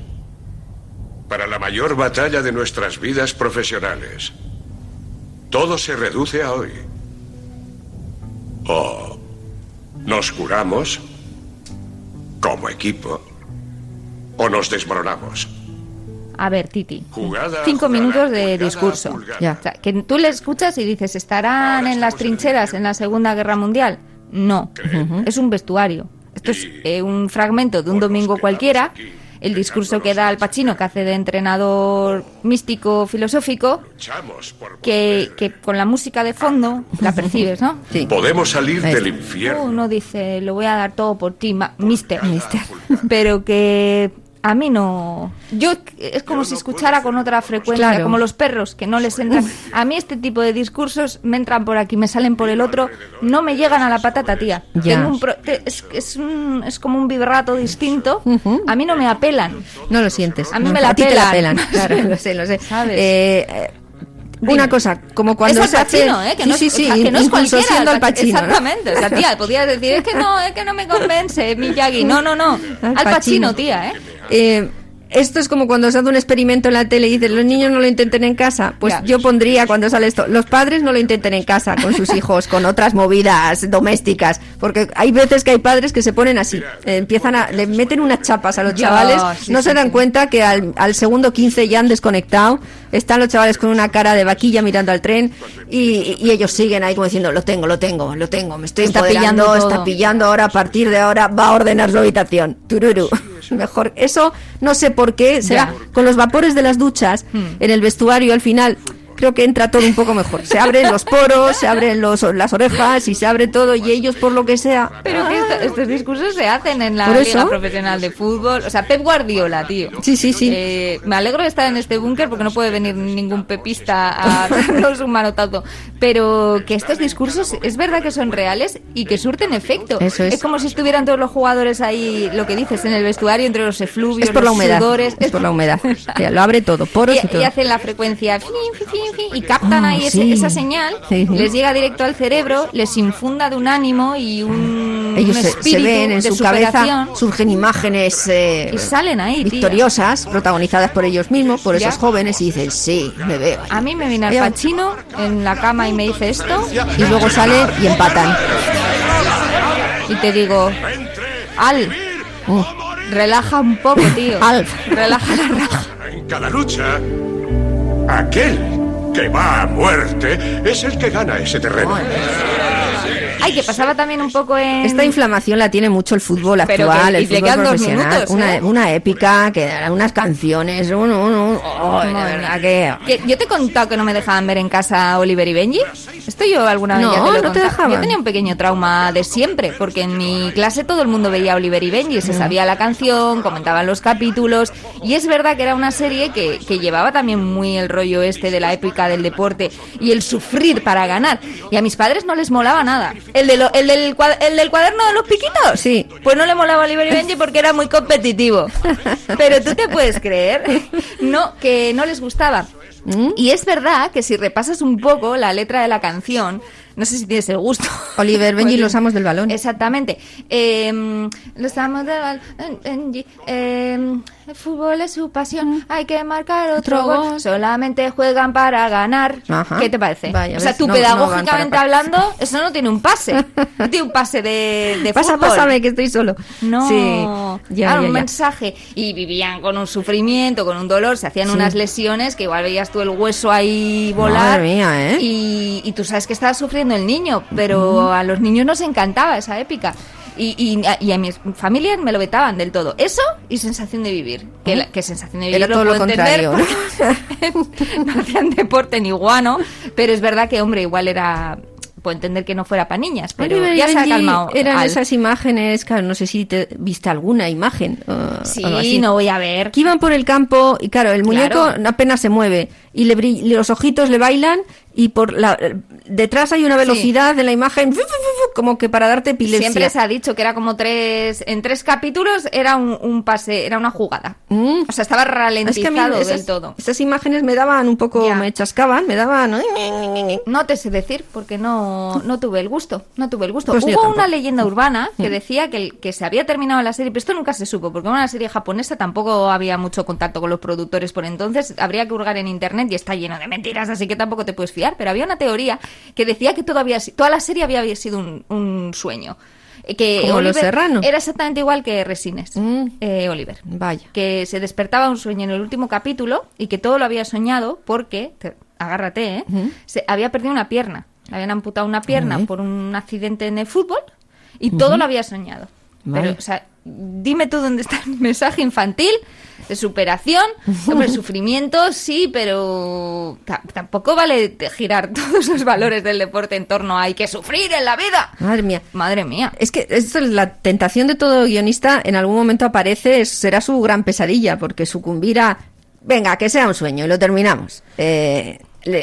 para la mayor batalla de nuestras vidas profesionales. Todo se reduce a hoy. O nos curamos como equipo o nos desmoronamos. A ver, Titi. Jugada, Cinco jugada, minutos de discurso. Ya. O sea, que tú le escuchas y dices, ¿estarán en las trincheras en la Segunda Guerra Mundial? No. Es un vestuario. Esto es eh, un fragmento de un domingo cualquiera. aquí, El discurso que da Al. Pacino, que hace de entrenador místico filosófico, que, que con la música de fondo la percibes, ¿no? Sí. Podemos salir del infierno. Uno dice, lo voy a dar todo por ti, ma- mister. Mister. Pero que a mí no... Yo es como Yo si no escuchara con otra frecuencia, Claro. como los perros, que no les entran... A mí este tipo de discursos me entran por aquí, me salen por el otro, no me llegan a la patata, tía. Ya. Tengo un pro- te- es, es, un- es como un vibrato distinto. A mí no me apelan. No lo sientes. A mí No, me la ti te la pelan. pelan. *laughs* Claro, lo sé, lo sé. ¿Sabes? Eh, eh. Una cosa, como cuando es se Al. Pacino, ¿eh? Que no, sí, es, sí, o sea, que no es incluso cualquiera. siendo Al Pac- Pacino, ¿no? Exactamente. O sea, tía, podías decir, es que no, es que no me convence, Miyagi. No, no, no. *laughs* Al Pacino. tía, ¿eh? Eh, esto es como cuando se hace un experimento en la tele y dicen, los niños no lo intenten en casa. Pues Ya. yo pondría cuando sale esto, los padres no lo intenten en casa con sus hijos, con otras movidas domésticas. Porque hay veces que hay padres que se ponen así, eh, empiezan a, le meten unas chapas a los chavales, sí, no se dan sí. cuenta que al, al segundo 15 ya han desconectado, están los chavales con una cara de vaquilla mirando al tren y, y ellos siguen ahí como diciendo, lo tengo, lo tengo, lo tengo, me estoy Está pillando está pillando ahora, a partir de ahora va a ordenar su habitación. Tururu. Mejor. Eso no sé por qué será Ya. con los vapores de las duchas Hmm. en el vestuario al final. Creo que entra todo un poco mejor. Se abren los poros, se abren los, las orejas y se abre todo y ellos por lo que sea. Pero que esto- estos discursos se hacen en la. Liga Profesional de Fútbol. O sea, Pep Guardiola, tío. Sí, sí, sí. Eh, me alegro de estar en este búnker porque no puede venir ningún pepista a darnos un manotazo. Pero que estos discursos es verdad que son reales y que surten efecto. Eso es. como si estuvieran todos los jugadores ahí, lo que dices, en el vestuario, entre los efluvios, Es por la los humedad. sudores. Es por la humedad. *laughs* Lo abre todo, poros y, Y, todo. y hacen la frecuencia fin, fin, fin, y captan Ah, ahí ese- sí. esa señal, Sí, sí. les llega directo al cerebro, les infunda de un ánimo y un, Ellos un se, se espíritu ven en de su cabeza, superación. surgen imágenes eh, Y salen ahí, tía. victoriosas, protagonizadas por ellos mismos, por Ya. esos jóvenes, y dicen, sí, me veo. ahí". A mí me viene al. Pacino en la cama y me dice esto Y luego salen y empatan. y te digo, Al, Uh, relaja un poco, tío. *laughs* Al. Relaja la raja. En cada lucha, aquel que va a muerte es el que gana ese terreno. Ay, que pasaba también un poco en... Esta inflamación la tiene mucho el fútbol Pero actual, que- el fútbol profesional. minutos, una, ¿eh? una épica, que unas canciones, un, un- un- oh, verdad que... Que yo te he contado que no me dejaban ver en casa Oliver y Benji. Esto yo alguna vez No, ya te lo he no te dejaban. Yo tenía un pequeño trauma de siempre, porque en mi clase todo el mundo veía Oliver y Benji, Mm. se sabía la canción, comentaban los capítulos, y es verdad que era una serie que, que llevaba también muy el rollo este de la épica del deporte y el sufrir para ganar. Y a mis padres no les molaba nada. El, de lo- el, del, el del cuaderno de los piquitos, Sí. pues no le molaba Oliver y Benji porque era muy competitivo. *laughs* Pero tú te puedes creer, no, que no les gustaba. ¿Mm? Y es verdad que si repasas un poco la letra de la canción, no sé si tienes el gusto. Oliver, *laughs* Benji los amos del balón. Exactamente. Eh, los amos del balón. Benji, eh, el fútbol es su pasión. Hay que marcar otro Otro gol. gol. Solamente juegan para ganar. Ajá. ¿Qué te parece? Vaya, o sea, tú no- pedagógicamente hablando, eso no tiene un pase. *laughs* No tiene un pase de, de Pasa, fútbol. pásame, que estoy solo. No, Sí, ya, Claro, ya, un ya. mensaje. Y vivían con un sufrimiento, con un dolor, se hacían Sí. unas lesiones que igual veías tú el hueso ahí volar. Madre mía, ¿eh? Y, y tú sabes que estaba sufriendo el niño, pero a los niños nos encantaba esa épica. Y, y, a- y a mis familias me lo vetaban del todo. Eso y sensación de vivir. Que, la- que sensación de vivir Era todo lo entender contrario, *laughs* no hacían deporte ni guano, pero es verdad que, hombre, igual era... Puedo entender que no fuera para niñas, pero ya se ha calmado. Eran Al. esas imágenes, claro, no sé si te viste alguna imagen. o Sí, así. no voy a ver. Que iban por el campo y claro, el muñeco Claro. apenas se mueve y le brill- los ojitos le bailan y por la detrás hay una velocidad de la imagen como que para darte epilepsia. Siempre se ha dicho que era como tres, en tres capítulos era un, un pase, era una jugada. Mm. O sea, estaba Es que ralentizado esas, del todo. esas imágenes me daban un poco, Ya. me chascaban, me daban... No te sé decir porque no, no tuve el gusto, no tuve el gusto. Pues Hubo una leyenda urbana que Mm. decía que, el- que se había terminado la serie, pero esto nunca se supo, porque era una serie japonesa, tampoco había mucho contacto con los productores por entonces, habría que hurgar en internet y está lleno de mentiras, así que tampoco te puedes fiar, pero había una teoría que decía que si- toda la serie había sido un, un sueño. Eh, Que Como Los Oliver Serrano. Era exactamente igual que Resines, Mm. eh, Oliver. Vaya. que se despertaba un sueño en el último capítulo y que todo lo había soñado porque, te- agárrate, ¿eh? Se había perdido una pierna. Le habían amputado una pierna por un accidente en el fútbol y todo lo había soñado. Vale. Pero, o sea, dime tú dónde está el mensaje infantil de superación. Hombre, sufrimiento sí, pero ta- tampoco vale girar todos los valores del deporte en torno a hay que sufrir en la vida. Madre mía. Madre mía. Es que esto es la tentación de todo guionista en algún momento aparece, será su gran pesadilla, porque sucumbir a, venga, que sea un sueño y lo terminamos. Eh,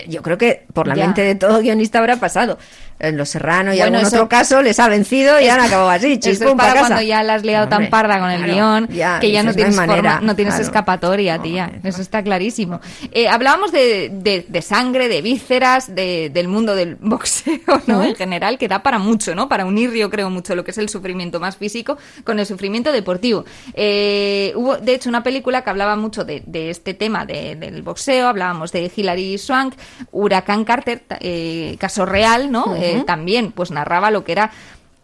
yo creo que por la Ya. mente de todo guionista habrá pasado. En Los Serrano y Bueno, algún eso- otro caso les ha vencido y Eso- han acabado así, eso chispum, es para casa. cuando ya la has liado tan parda con el claro, guion ya, que ya no tienes, hay forma- manera, no tienes claro. escapatoria, tía. Eso está clarísimo. Eh, hablábamos de, de- de sangre, de vísceras, de- del mundo del *laughs* boxeo, ¿no? En general, que da para mucho, ¿no? Para unir, yo creo, mucho lo que es el sufrimiento más físico con el sufrimiento deportivo. Eh, hubo, de hecho, una película que hablaba mucho de, de este tema de- del boxeo. Hablábamos de Hilary Swank, Huracán Carter, eh, caso real, ¿no? Eh, también, pues narraba lo que era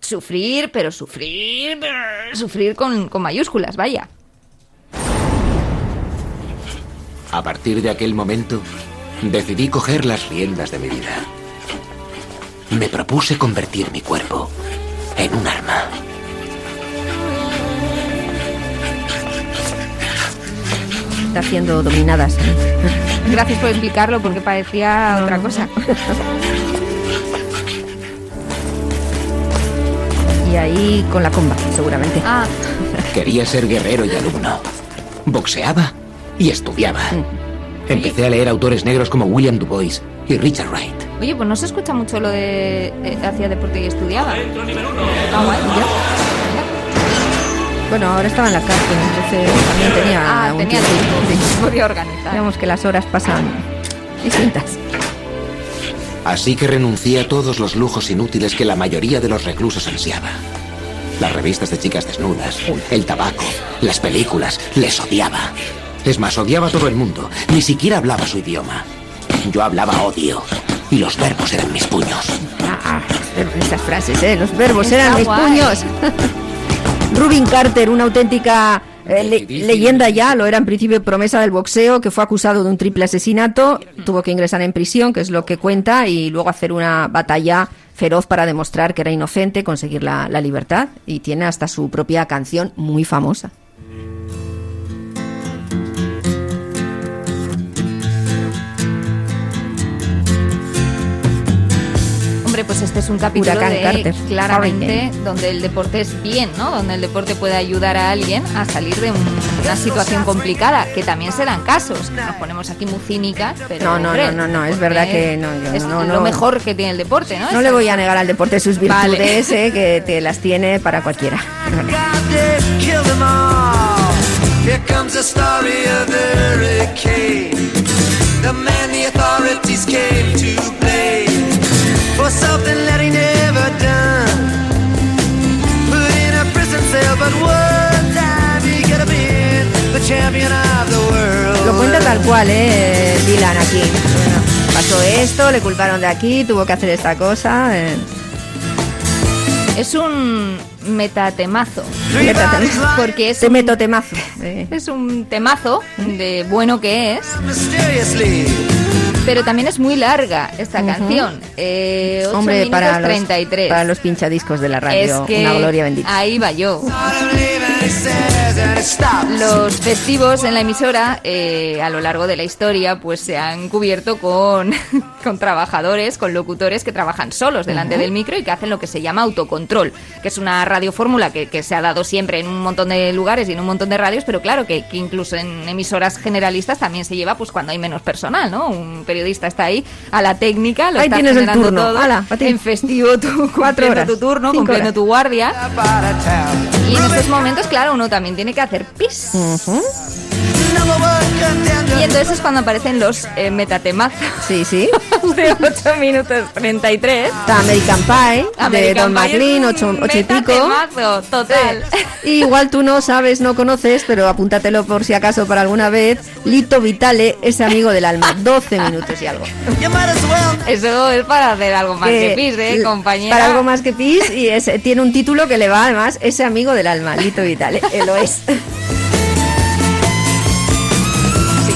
sufrir, pero sufrir, sufrir con, con mayúsculas, vaya. A partir de aquel momento, decidí coger las riendas de mi vida. Me propuse convertir mi cuerpo en un arma. está siendo dominadas. Gracias por explicarlo porque parecía otra cosa. *laughs* Y ahí con la comba, seguramente. Ah, Quería ser guerrero y alumno. Boxeaba y estudiaba. Empecé a leer autores negros como William Du Bois y Richard Wright. oye, pues no se escucha mucho lo de eh, hacía deporte y estudiaba. Ah, guay, ya. Bueno, ahora estaba en la cárcel, entonces también tenía Ah, algún tenía tiempo. tiempo, Sí. podía organizar. Digamos que las horas pasan distintas. Así que renuncié a todos los lujos inútiles que la mayoría de los reclusos ansiaba. Las revistas de chicas desnudas, el tabaco, las películas, les odiaba. Es más, odiaba a todo el mundo. Ni siquiera hablaba su idioma. Yo hablaba odio. Y los verbos eran mis puños. Ah, esas frases, ¿eh? Los verbos Está eran mis guay. puños. *laughs* Rubin Carter, una auténtica eh, le- leyenda ya, lo era en principio promesa del boxeo, que fue acusado de un triple asesinato, tuvo que ingresar en prisión, que es lo que cuenta, y luego hacer una batalla feroz para demostrar que era inocente, conseguir la, la libertad, y tiene hasta su propia canción muy famosa. Hombre, pues este es un capítulo Huracán de Carter. claramente donde el deporte es bien, ¿no? Donde el deporte puede ayudar a alguien a salir de un- una situación complicada, que también se dan casos. Nos ponemos aquí muy cínicas, pero No, no, hombre, no, no, no, es verdad que no, yo es no, lo no. mejor que tiene el deporte, ¿no? No le voy a negar al deporte sus Vale. virtudes, eh, que te las tiene para cualquiera. Kill them all. Here comes the story of the hurricane. The man the authorities came to blame for something that he never done. Put in a prison cell, but one time he could have been the champion of the world. Lo cuenta tal cual, ¿eh? Dylan aquí. Bueno, pasó esto, le culparon de aquí, tuvo que hacer esta cosa. eh. Es un metatemazo. Metatemazo. *laughs* Porque es Te un, meto temazo. eh. es un temazo de bueno que es, Mysteriously. Pero también es muy larga esta canción. Eh, 8 Hombre, para los, 33. para los pinchadiscos de la es radio, que una gloria bendita. ahí va yo. Los festivos en la emisora eh, a lo largo de la historia pues se han cubierto con, *laughs* con trabajadores, con locutores que trabajan solos delante del micro y que hacen lo que se llama autocontrol, que es una radiofórmula que, que se ha dado siempre en un montón de lugares y en un montón de radios, pero claro que, que incluso en emisoras generalistas también se lleva pues cuando hay menos personal, ¿no? Un periodista está ahí a la técnica, lo Ahí está tienes el turno. todo. En festivo tú Cuatro horas, tu turno, cinco cumpliendo horas. tu guardia. Y en estos momentos, claro, uno también tiene que hacer pis. Y entonces es cuando aparecen los eh, metatemazos Sí, sí. *laughs* de 8 minutos 33. Está American Pie, de American Don Pie es McLean, un ocho, ocho y pico. metatemazo, total. Y igual tú no sabes, no conoces, pero apúntatelo por si acaso para alguna vez. Lito Vitale, ese amigo del alma, 12 minutos y algo. Eso es para hacer algo más que Eh, pis, ¿eh, compañera? Para algo más que pis y es- tiene un título que le va además, ese amigo del alma, Lito Vitale, eh, lo es.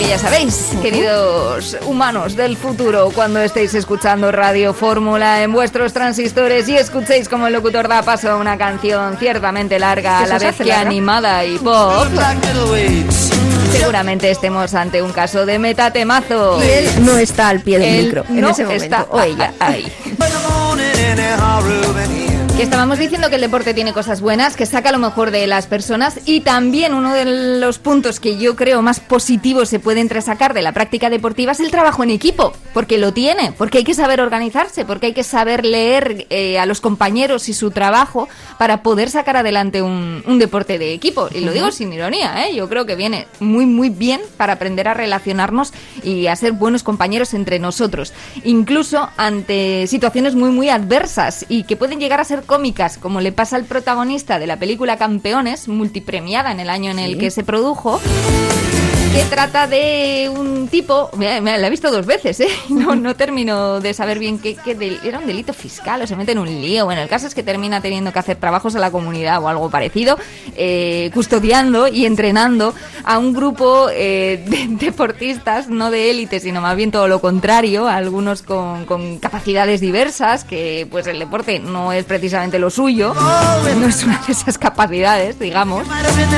Que ya sabéis, queridos humanos del futuro, cuando estéis escuchando Radio Fórmula en vuestros transistores y escuchéis como el locutor da paso a una canción ciertamente larga, a ¿Eso la vez que animada y pop, seguramente estemos ante un caso de metatemazo. Y él no está al pie del Él micro en no ese momento, está o ella. ahí. *laughs* Que estábamos diciendo que el deporte tiene cosas buenas, que saca lo mejor de las personas y también uno de los puntos que yo creo más positivos se puede entresacar de la práctica deportiva es el trabajo en equipo, porque lo tiene, porque hay que saber organizarse, porque hay que saber leer eh, a los compañeros y su trabajo para poder sacar adelante un, un deporte de equipo. Y lo digo sin ironía, ¿eh? yo creo que viene muy muy bien para aprender a relacionarnos y a ser buenos compañeros entre nosotros, incluso ante situaciones muy muy adversas y que pueden llegar a ser cómicas, como le pasa al protagonista de la película Campeones, multipremiada en el año en el Sí. que se produjo, que trata de un tipo, me, la he visto dos veces, ¿eh? *laughs* no, no termino de saber bien qué, qué del- era un delito fiscal o se mete en un lío. Bueno, el caso es que termina teniendo que hacer trabajos a la comunidad o algo parecido, eh, custodiando y entrenando a un grupo eh, de *laughs* deportistas, no de élite, sino más bien todo lo contrario, algunos con, con capacidades diversas, que pues el deporte no es precisamente lo suyo, no es una de esas capacidades, digamos.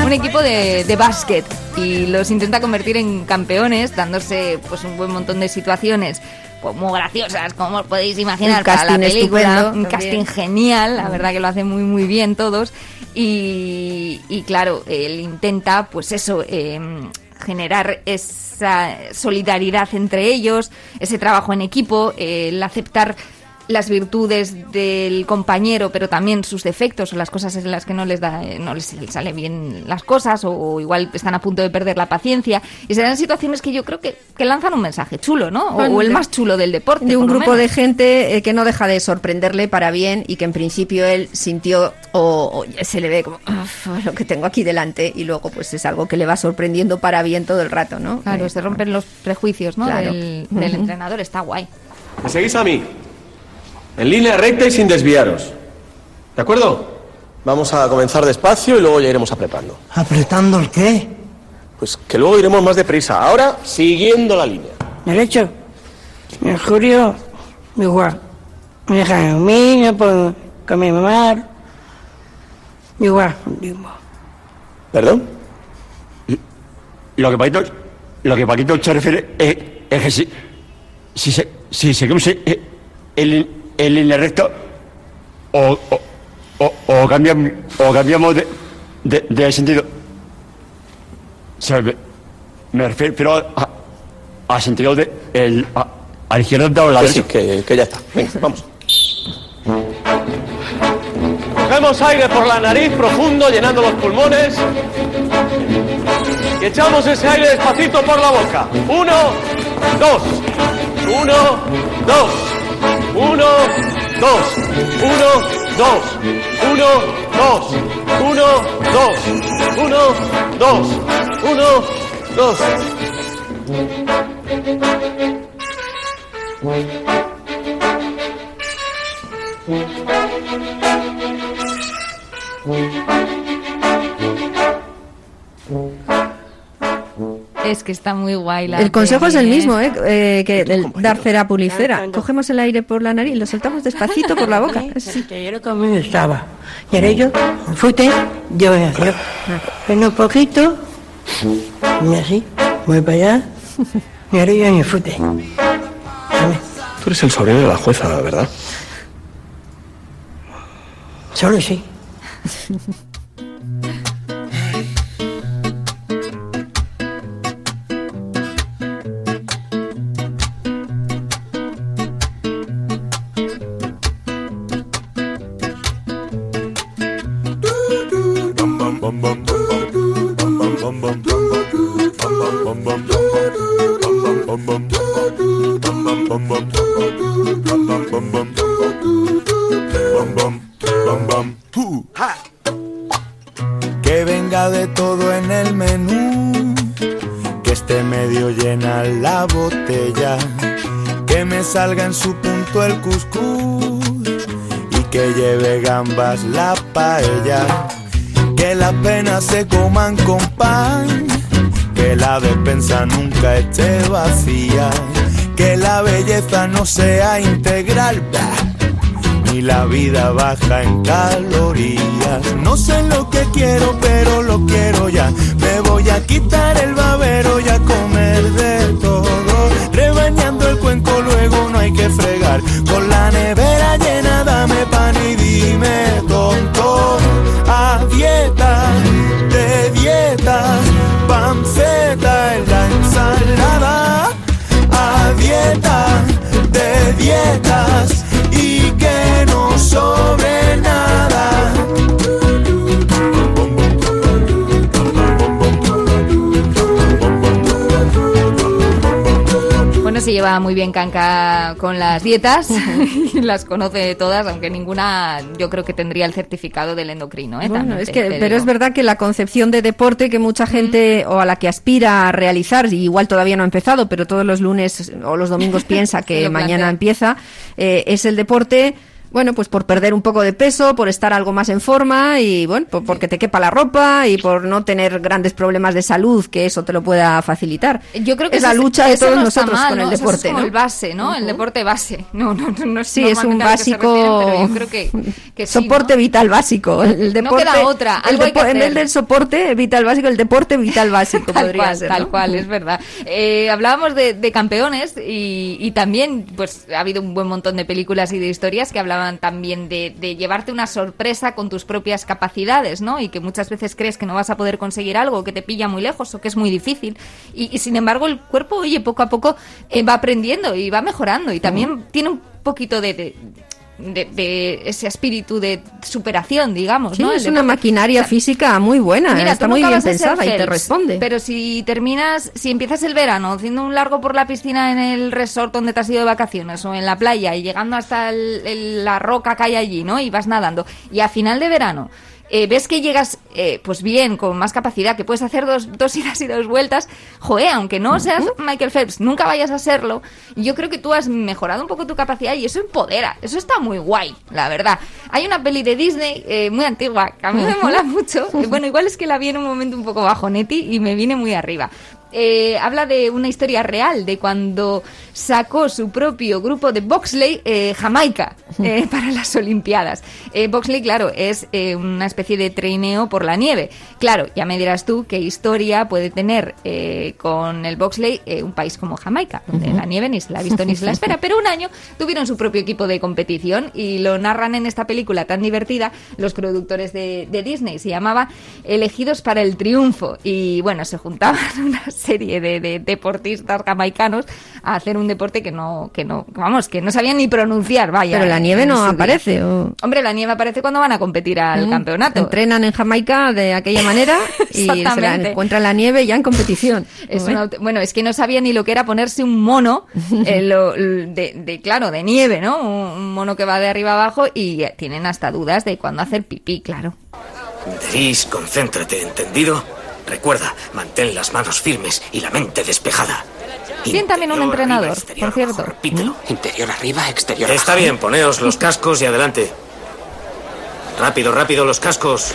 Un equipo de, de básquet y los intenta a convertir en campeones, dándose pues un buen montón de situaciones pues, muy graciosas, como os podéis imaginar, Un para la película. Un casting genial, la verdad que lo hace muy, muy bien todos. Y, y claro, él intenta, pues eso, eh, generar esa solidaridad entre ellos, ese trabajo en equipo, el aceptar las virtudes del compañero, pero también sus defectos o las cosas en las que no les da, eh, no les sale bien las cosas o, igual están a punto de perder la paciencia. Y serán situaciones que yo creo que, que lanzan un mensaje chulo, ¿no? O, el de- más chulo del deporte. de un grupo de gente eh, que no deja de sorprenderle para bien y que en principio él sintió o, o se le ve como "Uf, lo que tengo aquí delante y luego pues es algo que le va sorprendiendo para bien todo el rato, ¿no? Claro, Eh, se rompen los prejuicios, ¿no? Claro. Del, entrenador, está guay. ¿Me seguís a mí? En línea recta y sin desviaros. ¿De acuerdo? Vamos a comenzar despacio y luego ya iremos apretando. ¿Apretando el qué? Pues que luego iremos más deprisa. Ahora, siguiendo la línea. Derecho. En Julio, igual. Me dejan dormir, no puedo comer mamar. Igual, digo. ¿Perdón? Lo que Paquito, lo que Paquito se refiere es, es que si, si, se- si seguimos eh, el, el línea recta o, o, o, o cambiamos, o cambiamos de, de, de sentido. O sea, me, me refiero a, a sentido de el, a, a la izquierda o a la Que sí, derecha. que, que ya está. Venga, vamos. Cogemos aire por la nariz profundo, llenando los pulmones. Y echamos ese aire despacito por la boca. Uno, dos. Uno, dos. Uno, dos. Uno, dos. Uno, dos. Uno, dos. Uno, dos. Uno, dos. Es que está muy guay la El consejo es el mismo, ¿eh? Eh, que el dar cera pulicera. Cogemos el aire por la nariz y lo soltamos despacito por la boca. Sí. Ayer conmigo estaba. Y ahora yo, fuiste, yo voy a hacer. Freno un poquito. Y así, voy para allá. Y ahora yo me fute. Tú eres el sobrino de la jueza, ¿verdad? Solo sí. Salga en su punto el cuscús y que lleve gambas la paella, que las penas se coman con pan, que la despensa nunca esté vacía, que la belleza no sea integral. ni la vida baja en calorías. No sé lo que quiero, pero lo quiero ya. Me voy a quitar el babero y a comer de que fregar. Con la nevera llena, dame pan y dime tonto. A dieta, de dietas, panceta en la ensalada. A dieta, de dietas se lleva muy bien Canca con las dietas y *laughs* *laughs* las conoce todas, aunque ninguna yo creo que tendría el certificado del endocrino. ¿eh? Bueno, También es te- que, te pero digo. es verdad que la concepción de deporte que mucha gente o a la que aspira a realizar, y igual todavía no ha empezado, pero todos los lunes o los domingos *laughs* piensa que mañana empieza, eh, es el deporte Bueno, pues por perder un poco de peso, por estar algo más en forma y bueno, por- porque te quepa la ropa y por no tener grandes problemas de salud, que eso te lo pueda facilitar. Yo creo que es la lucha de todos no nosotros mal, con el ¿no? Eso deporte, es como ¿no? el base, ¿no? El deporte base. *laughs* No, no, no, no Sí, es un básico refieren, yo creo que, *laughs* que sí, soporte vital básico. El deporte, queda otra, el algo depo- En vez del soporte vital básico, el deporte vital *laughs* básico Tal podría cual, ser. tal ¿no? cual, es verdad. Eh, hablábamos de, de campeones y, y también, pues, ha habido un buen montón de películas y de historias que hablaban también de, llevarte una sorpresa con tus propias capacidades, ¿no? Y que muchas veces crees que no vas a poder conseguir algo, que te pilla muy lejos o que es muy difícil. Y, sin embargo, el cuerpo, oye, poco a poco eh, va aprendiendo y va mejorando y también tiene un poquito de de, de ese espíritu de superación, digamos, Sí, ¿no? es una maquinaria física muy buena, Mira, está muy bien pensada y te responde. Pero si terminas, si empiezas el verano haciendo un largo por la piscina en el resort donde te has ido de vacaciones o en la playa y llegando hasta el- el- la roca que hay allí, ¿no? Y vas nadando. Y a final de verano eh, ves que llegas eh, pues bien, con más capacidad, que puedes hacer dos, dos idas y dos vueltas, joe, aunque no seas Michael Phelps, nunca vayas a serlo, yo creo que tú has mejorado un poco tu capacidad y eso empodera, eso está muy guay, la verdad. Hay una peli de Disney eh, muy antigua, que a mí me mola mucho, bueno, igual es que la vi en un momento un poco bajonetti y me vine muy arriba. Eh, habla de una historia real, de cuando sacó su propio grupo de bobsleigh eh, Jamaica eh, para las Olimpiadas. Bobsleigh, claro, es una especie de trineo por la nieve. Claro, ya me dirás tú qué historia puede tener con el eh, un país como Jamaica, donde la nieve ni se la ha visto ni se la espera. *laughs* Pero un año tuvieron su propio equipo de competición y lo narran en esta película tan divertida los productores de, de Disney. Se llamaba Elegidos para el Triunfo. Y bueno, se juntaban *laughs* una serie de, de deportistas jamaicanos a hacer un deporte que no, que no, vamos, que no sabían ni pronunciar, vaya. Pero la nieve no aparece. o- Hombre, la nieve aparece cuando van a competir al Mm, campeonato. Entrenan en Jamaica de aquella manera *laughs* y se la encuentran la nieve ya en competición. Es Joder. una bueno, es que no sabía ni lo que era ponerse un mono, *laughs* eh, lo- de, de, claro, de nieve, ¿no? Un, mono que va de arriba abajo y eh, tienen hasta dudas de cuándo hacer pipí, claro. Deris, concéntrate, ¿entendido? Recuerda, mantén las manos firmes y la mente despejada. Tienen también un entrenador, por cierto. Repítelo. Interior arriba, exterior Está abajo. bien, poneos los cascos y adelante. Rápido, rápido, los cascos.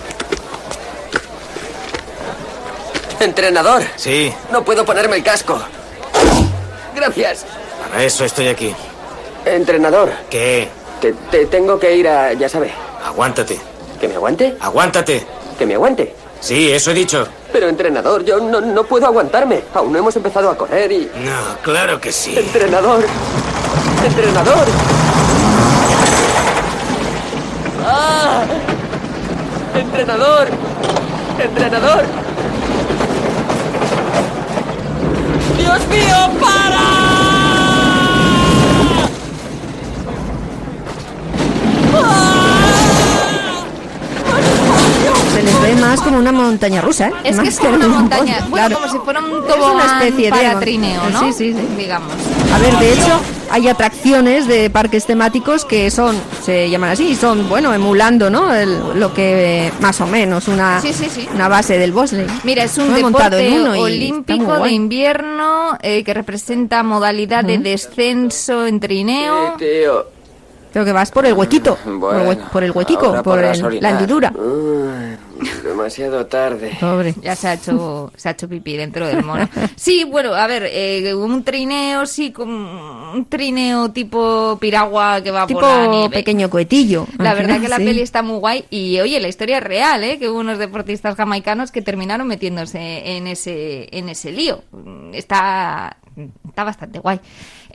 Entrenador, Sí, no puedo ponerme el casco. Gracias. para eso estoy aquí. Entrenador, ¿Qué? que te tengo que ir a, ya sabe. Aguántate. ¿Que me aguante? Aguántate. ¿Que me aguante? Sí, eso he dicho. Pero entrenador, yo no, no puedo aguantarme. Aún no hemos empezado a correr y... No, claro que sí. Entrenador. Entrenador. ¡Ah! Entrenador. Entrenador. Dios mío, para. Se les ve más como una montaña rusa. ¿eh? Es Más que es como una un montaña, bosque, bueno, claro. como si fuera un Es una tobogán especie para trineo, ¿no? Sí, sí, sí. Digamos. A ver, de hecho, hay atracciones de parques temáticos que son, se llaman así, y son, bueno, emulando, ¿no? El- lo que más o menos una, Sí, sí, sí. una base del bosle. Mira, es un deporte olímpico de invierno eh, que representa modalidad de descenso en trineo. Tío. Creo que vas por el huequito, por, el hue- Bueno, por el huequico, por el- la hendidura. Demasiado tarde. Pobre. Ya se ha hecho, se ha hecho pipí dentro del mono. Sí, bueno, a ver, eh, un trineo, sí, como un trineo tipo piragua que va Tipo por la nieve. pequeño cohetillo. La verdad final, que la sí. peli está muy guay y oye, la historia es real, ¿eh? Que hubo unos deportistas jamaicanos que terminaron metiéndose en ese en ese lío. Está está bastante guay.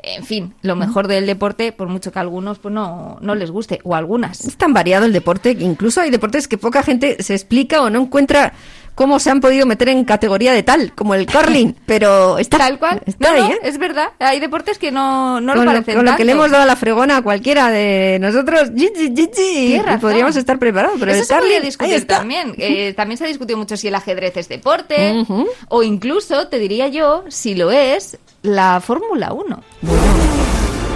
En fin, lo mejor del deporte, por mucho que a algunos pues no, no les guste o algunas. Es tan variado el deporte que incluso hay deportes que poca gente se explica o no encuentra cómo se han podido meter en categoría de tal, como el curling, *laughs* pero está Tal cual. está No, ahí, no, ¿eh? es verdad. Hay deportes que no, no con lo parecen con lo que le tanto. hemos dado a la fregona a cualquiera de nosotros, Tienes y razón. podríamos estar preparados, pero Eso el se curling, ahí discutir está. también. *laughs* Eh, también se ha discutido mucho si el ajedrez es deporte o incluso, te diría yo, si lo es, la Fórmula 1.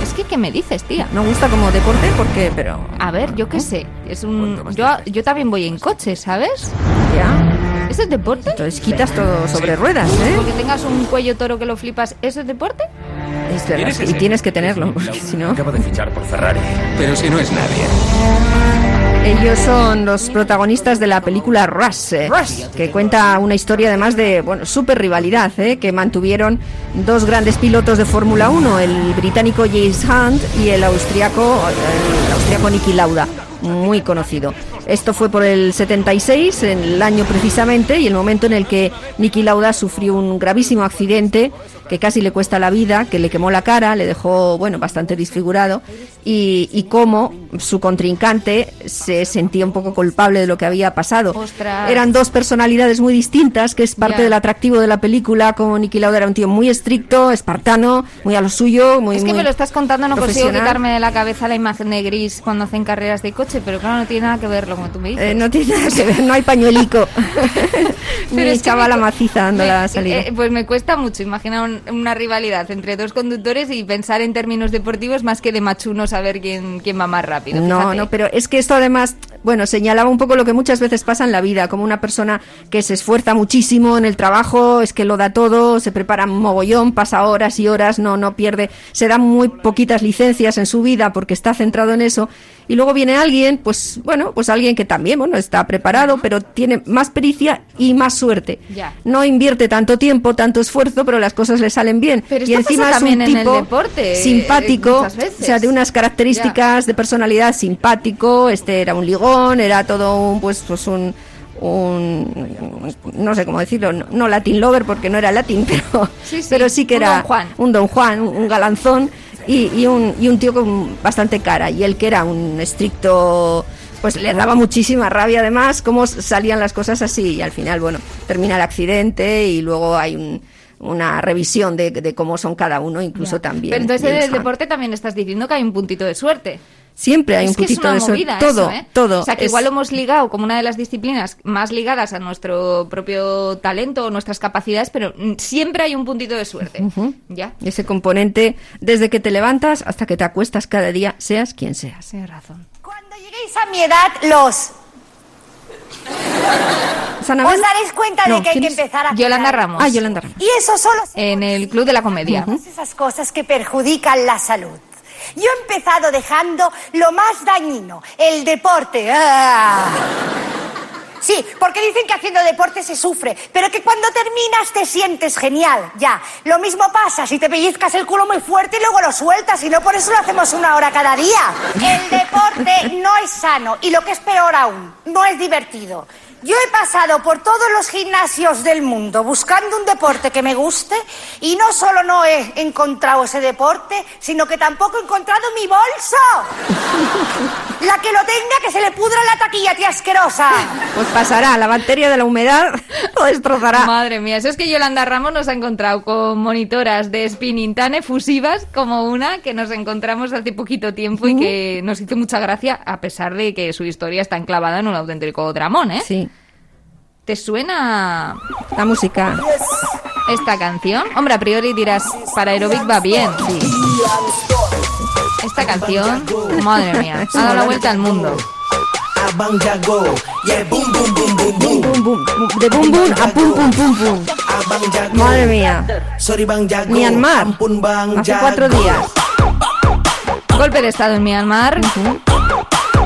Es que, ¿qué me dices, tía? No gusta como deporte porque, pero A ver, yo qué sé. Es un... yo, yo también voy en coche, ¿sabes? ya, ¿Eso es deporte? entonces quitas todo sobre ruedas, ¿eh? Porque tengas un cuello toro que lo flipas, ¿eso es deporte? Es verdad, Tienes que y ser. tienes que tenerlo, porque si no... Acaba de fichar por Ferrari. Pero si no es nadie. Ellos son los protagonistas de la película Rush, eh, que cuenta una historia además de bueno, super rivalidad eh, que mantuvieron dos grandes pilotos de Fórmula 1, el británico James Hunt y el austriaco, el austriaco Niki Lauda, muy conocido. Esto fue por el 76, en el año precisamente, y el momento en el que Niki Lauda sufrió un gravísimo accidente que casi le cuesta la vida, que le quemó la cara, le dejó, bueno, bastante disfigurado, y, y cómo su contrincante se sentía un poco culpable de lo que había pasado. Ostras. Eran dos personalidades muy distintas, que es parte del atractivo de la película, como Niki Lauda era un tío muy estricto, espartano, muy a lo suyo, muy... Es que muy me lo estás contando, no consigo quitarme de la cabeza la imagen de Gris cuando hacen carreras de coche, pero claro, no tiene nada que verlo, como tú me dices. Eh, no tiene nada que ver, no hay pañuelico. *laughs* Pero es chavala maciza dando me- la salida. eh, pues me cuesta mucho imaginar un- una rivalidad entre dos conductores y pensar en términos deportivos más que de machuno saber quién, quién va más rápido. No, fíjate. no, pero es que esto además, bueno, señalaba un poco lo que muchas veces pasa en la vida, como una persona que se esfuerza muchísimo en el trabajo, es que lo da todo, se prepara mogollón, pasa horas y horas, no, no pierde, se dan muy poquitas licencias en su vida porque está centrado en eso. Y luego viene alguien, pues bueno, pues alguien que también, bueno, está preparado, pero tiene más pericia y más suerte. Ya. No invierte tanto tiempo, tanto esfuerzo, pero las cosas le salen bien. Pero y encima es un tipo deporte, eh, simpático, o sea, de unas características de personalidad simpático, este era un ligón, era todo un pues pues un un no sé cómo decirlo, no, no Latin lover porque no era latín, *laughs* pero Sí, sí, pero sí que un era Don Juan. un don Juan, un galanzón y, y un y un tío con bastante cara y el que era un estricto pues le daba muchísima rabia además cómo salían las cosas así y al final bueno termina el accidente y luego hay un- una revisión de, de cómo son cada uno incluso también Pero entonces en el deporte también estás diciendo que hay un puntito de suerte. Siempre hay Es un una de suerte. movida Todo, eso, ¿eh? todo. O sea, que Es- igual lo hemos ligado como una de las disciplinas más ligadas a nuestro propio talento o nuestras capacidades, pero siempre hay un puntito de suerte. Ya. Ese componente, desde que te levantas hasta que te acuestas cada día, seas quien seas. Tienes razón. lleguéis a mi edad, los... *laughs* Os daréis cuenta No, de que hay ¿quién que empezar a... Yolanda. Ramos. Ah, Yolanda Ramos. Y eso solo se En el Club de la Comedia. Esas cosas que perjudican la salud. Yo he empezado dejando lo más dañino, el deporte. ¡Ah! Sí, porque dicen que haciendo deporte se sufre, pero que cuando terminas te sientes genial, ya. Lo mismo pasa si te pellizcas el culo muy fuerte y luego lo sueltas, y no por eso lo hacemos una hora cada día. El deporte no es sano, y lo que es peor aún, no es divertido. Yo he pasado por todos los gimnasios del mundo buscando un deporte que me guste y no solo no he encontrado ese deporte, sino que tampoco he encontrado mi bolso. *laughs* La que lo tenga, que se le pudra la taquilla, tía asquerosa. Pues pasará, la bacteria de la humedad *laughs* lo destrozará. Madre mía, eso es que Yolanda Ramos nos ha encontrado con monitoras de spinning tan efusivas como una que nos encontramos hace poquito tiempo y que nos hizo mucha gracia a pesar de que su historia está enclavada en un auténtico dramón, ¿eh? Sí. ¿Te suena La música. esta canción? Hombre, a priori dirás, para aerobic va bien. Esta canción, madre mía, ha dado la vuelta al mundo. De boom, boom a pum, pum, pum, pum. Madre mía. Myanmar. Hace cuatro días. Golpe de Estado en Myanmar.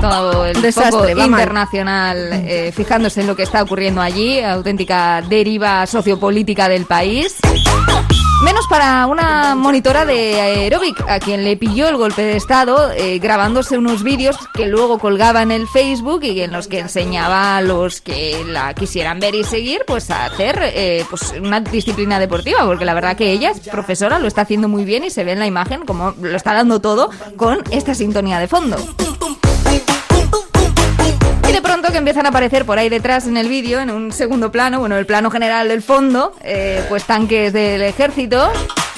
Todo el Desastre, foco internacional eh, fijándose en lo que está ocurriendo allí, auténtica deriva sociopolítica del país. Menos para una monitora de aeróbic, a quien le pilló el golpe de Estado eh, grabándose unos vídeos que luego colgaba en el Facebook y en los que enseñaba a los que la quisieran ver y seguir, pues a hacer eh, pues una disciplina deportiva, porque la verdad que ella es profesora, lo está haciendo muy bien y se ve en la imagen como lo está dando todo con esta sintonía de fondo. Y de pronto que empiezan a aparecer por ahí detrás en el vídeo, en un segundo plano, bueno, el plano general del fondo, eh, pues tanques del ejército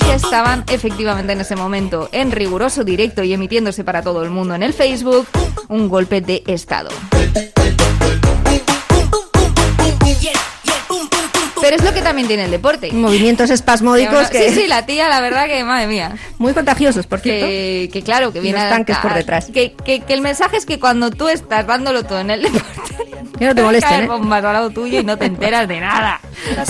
que estaban efectivamente en ese momento en riguroso directo y emitiéndose para todo el mundo en el Facebook un golpe de Estado. Pero es lo que también tiene el deporte. Movimientos espasmódicos que... Sí, sí, la tía, la verdad que, madre mía. Muy contagiosos, por cierto. Que, que claro, que viene los a- tanques por detrás. Que, que- que el mensaje es que cuando tú estás dándolo todo en el *laughs* deporte, Que no te molesten, ¿eh? bombas al lado tuyo y no te enteras de nada.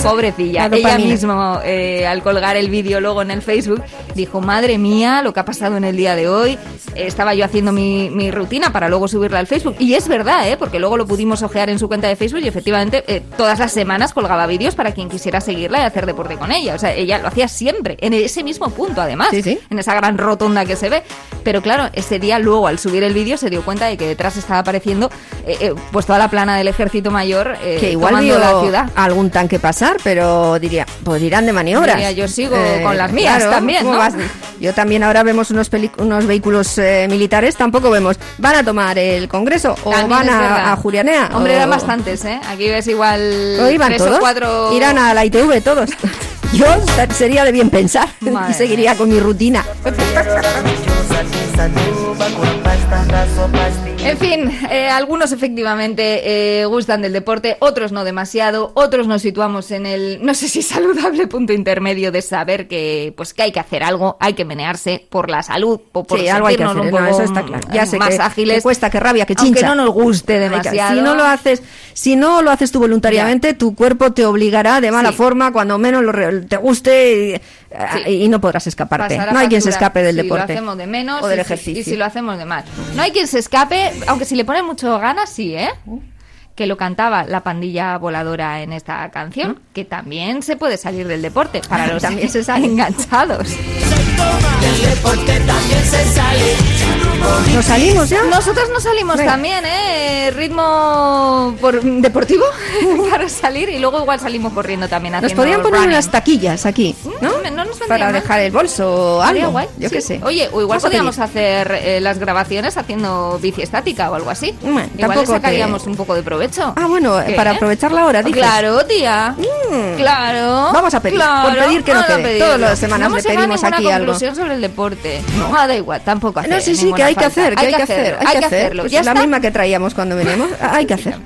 Pobrecilla. La Ella mismo, eh, al colgar el vídeo luego en el Facebook, dijo, madre mía, lo que ha pasado en el día de hoy. Estaba yo haciendo mi, mi rutina para luego subirla al Facebook. Y es verdad, ¿eh? Porque luego lo pudimos ojear en su cuenta de Facebook y efectivamente eh, todas las semanas colgaba vídeos para quien quisiera seguirla y hacer deporte con ella. O sea, ella lo hacía siempre, en ese mismo punto además, en esa gran rotonda que se ve. Pero claro, ese día luego al subir el vídeo se dio cuenta de que detrás estaba apareciendo eh, eh, pues toda la plana del ejército mayor eh, que igual vio la ciudad. algún tanque pasar, pero diría, pues irán de maniobras. Diría, yo sigo con las mías también, ¿cómo ¿no? vas? Yo también ahora vemos unos, unos vehículos eh, militares, tampoco vemos, ¿van a tomar el Congreso o También van a, a Jurianea? Hombre, o, eran bastantes, ¿eh? Aquí ves igual ¿o iban tres todos? o cuatro... Irán a la ITV todos. Yo sería de bien pensar Madre y seguiría con mi rutina. En fin, eh, algunos efectivamente eh, gustan del deporte, otros no demasiado, otros nos situamos en el, no sé si saludable punto intermedio de saber que, pues, que hay que hacer algo, hay que menearse por la salud, o por Sí, algo hay que hacer, un no, poco eso está claro. Ya sé más que, ágiles. que cuesta, que rabia, que Aunque chincha. no nos guste demasiado. Si no lo haces, si no lo haces tú voluntariamente, tu cuerpo te obligará de mala Sí. forma cuando menos lo te guste y, y no podrás escaparte. Pasará No hay quien se escape del si deporte lo hacemos de menos o del y si- ejercicio. y si lo hacemos de más. No hay quien se escape, aunque si le ponen mucho ganas, sí, ¿eh? Que lo cantaba la pandilla voladora en esta canción, que también se puede salir del deporte para los *laughs* También se sale. enganchados. Del deporte también se sale. ¿Nos salimos ya? Nosotros nos salimos Venga. también, ¿eh? Ritmo por- deportivo *laughs* para salir y luego igual salimos corriendo también Nos podrían poner running. unas taquillas aquí, ¿no? Mm, no nos vendría Para mal. dejar el bolso o algo. guay, Yo sí. qué sé. Oye, o igual podríamos hacer eh, las grabaciones haciendo bici estática o algo así. igual le tampoco te- sacaríamos un poco de provecho aprovecho. Ah, bueno, ¿Qué? para aprovechar la hora, dices. Claro, tía. Mm. Claro. Vamos a pedir. Claro. Por pedir que no, no quede. Todas las semanas no le pedimos aquí algo. conclusión sobre el deporte. No, ah, da igual, tampoco hacer No, sí, sí, que hay que hacer, que hay que hacer. Hay que hacerlo. Es la misma que traíamos cuando venimos. Hay que hacer.